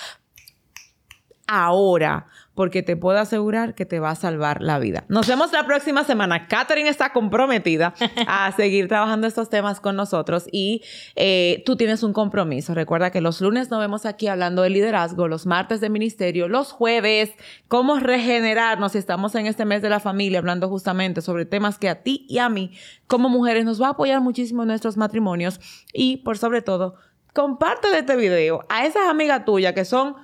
Speaker 1: Ahora porque te puedo asegurar que te va a salvar la vida. Nos vemos la próxima semana. Catherine está comprometida a seguir trabajando estos temas con nosotros y eh, tú tienes un compromiso. Recuerda que los lunes nos vemos aquí hablando de liderazgo, los martes de ministerio, los jueves, cómo regenerarnos si estamos en este mes de la familia hablando justamente sobre temas que a ti y a mí como mujeres nos va a apoyar muchísimo en nuestros matrimonios y por sobre todo, comparte este video a esas amigas tuyas que son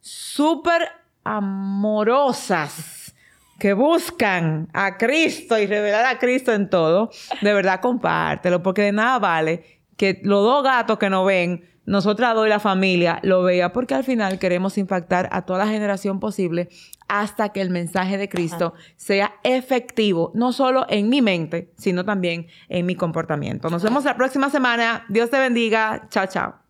Speaker 1: súper amorosas que buscan a Cristo y revelar a Cristo en todo, de verdad compártelo, porque de nada vale que los dos gatos que nos ven, nosotras dos y la familia lo vea, porque al final queremos impactar a toda la generación posible hasta que el mensaje de Cristo sea efectivo, no solo en mi mente, sino también en mi comportamiento. Nos vemos la próxima semana. Dios te bendiga. Chao, chao.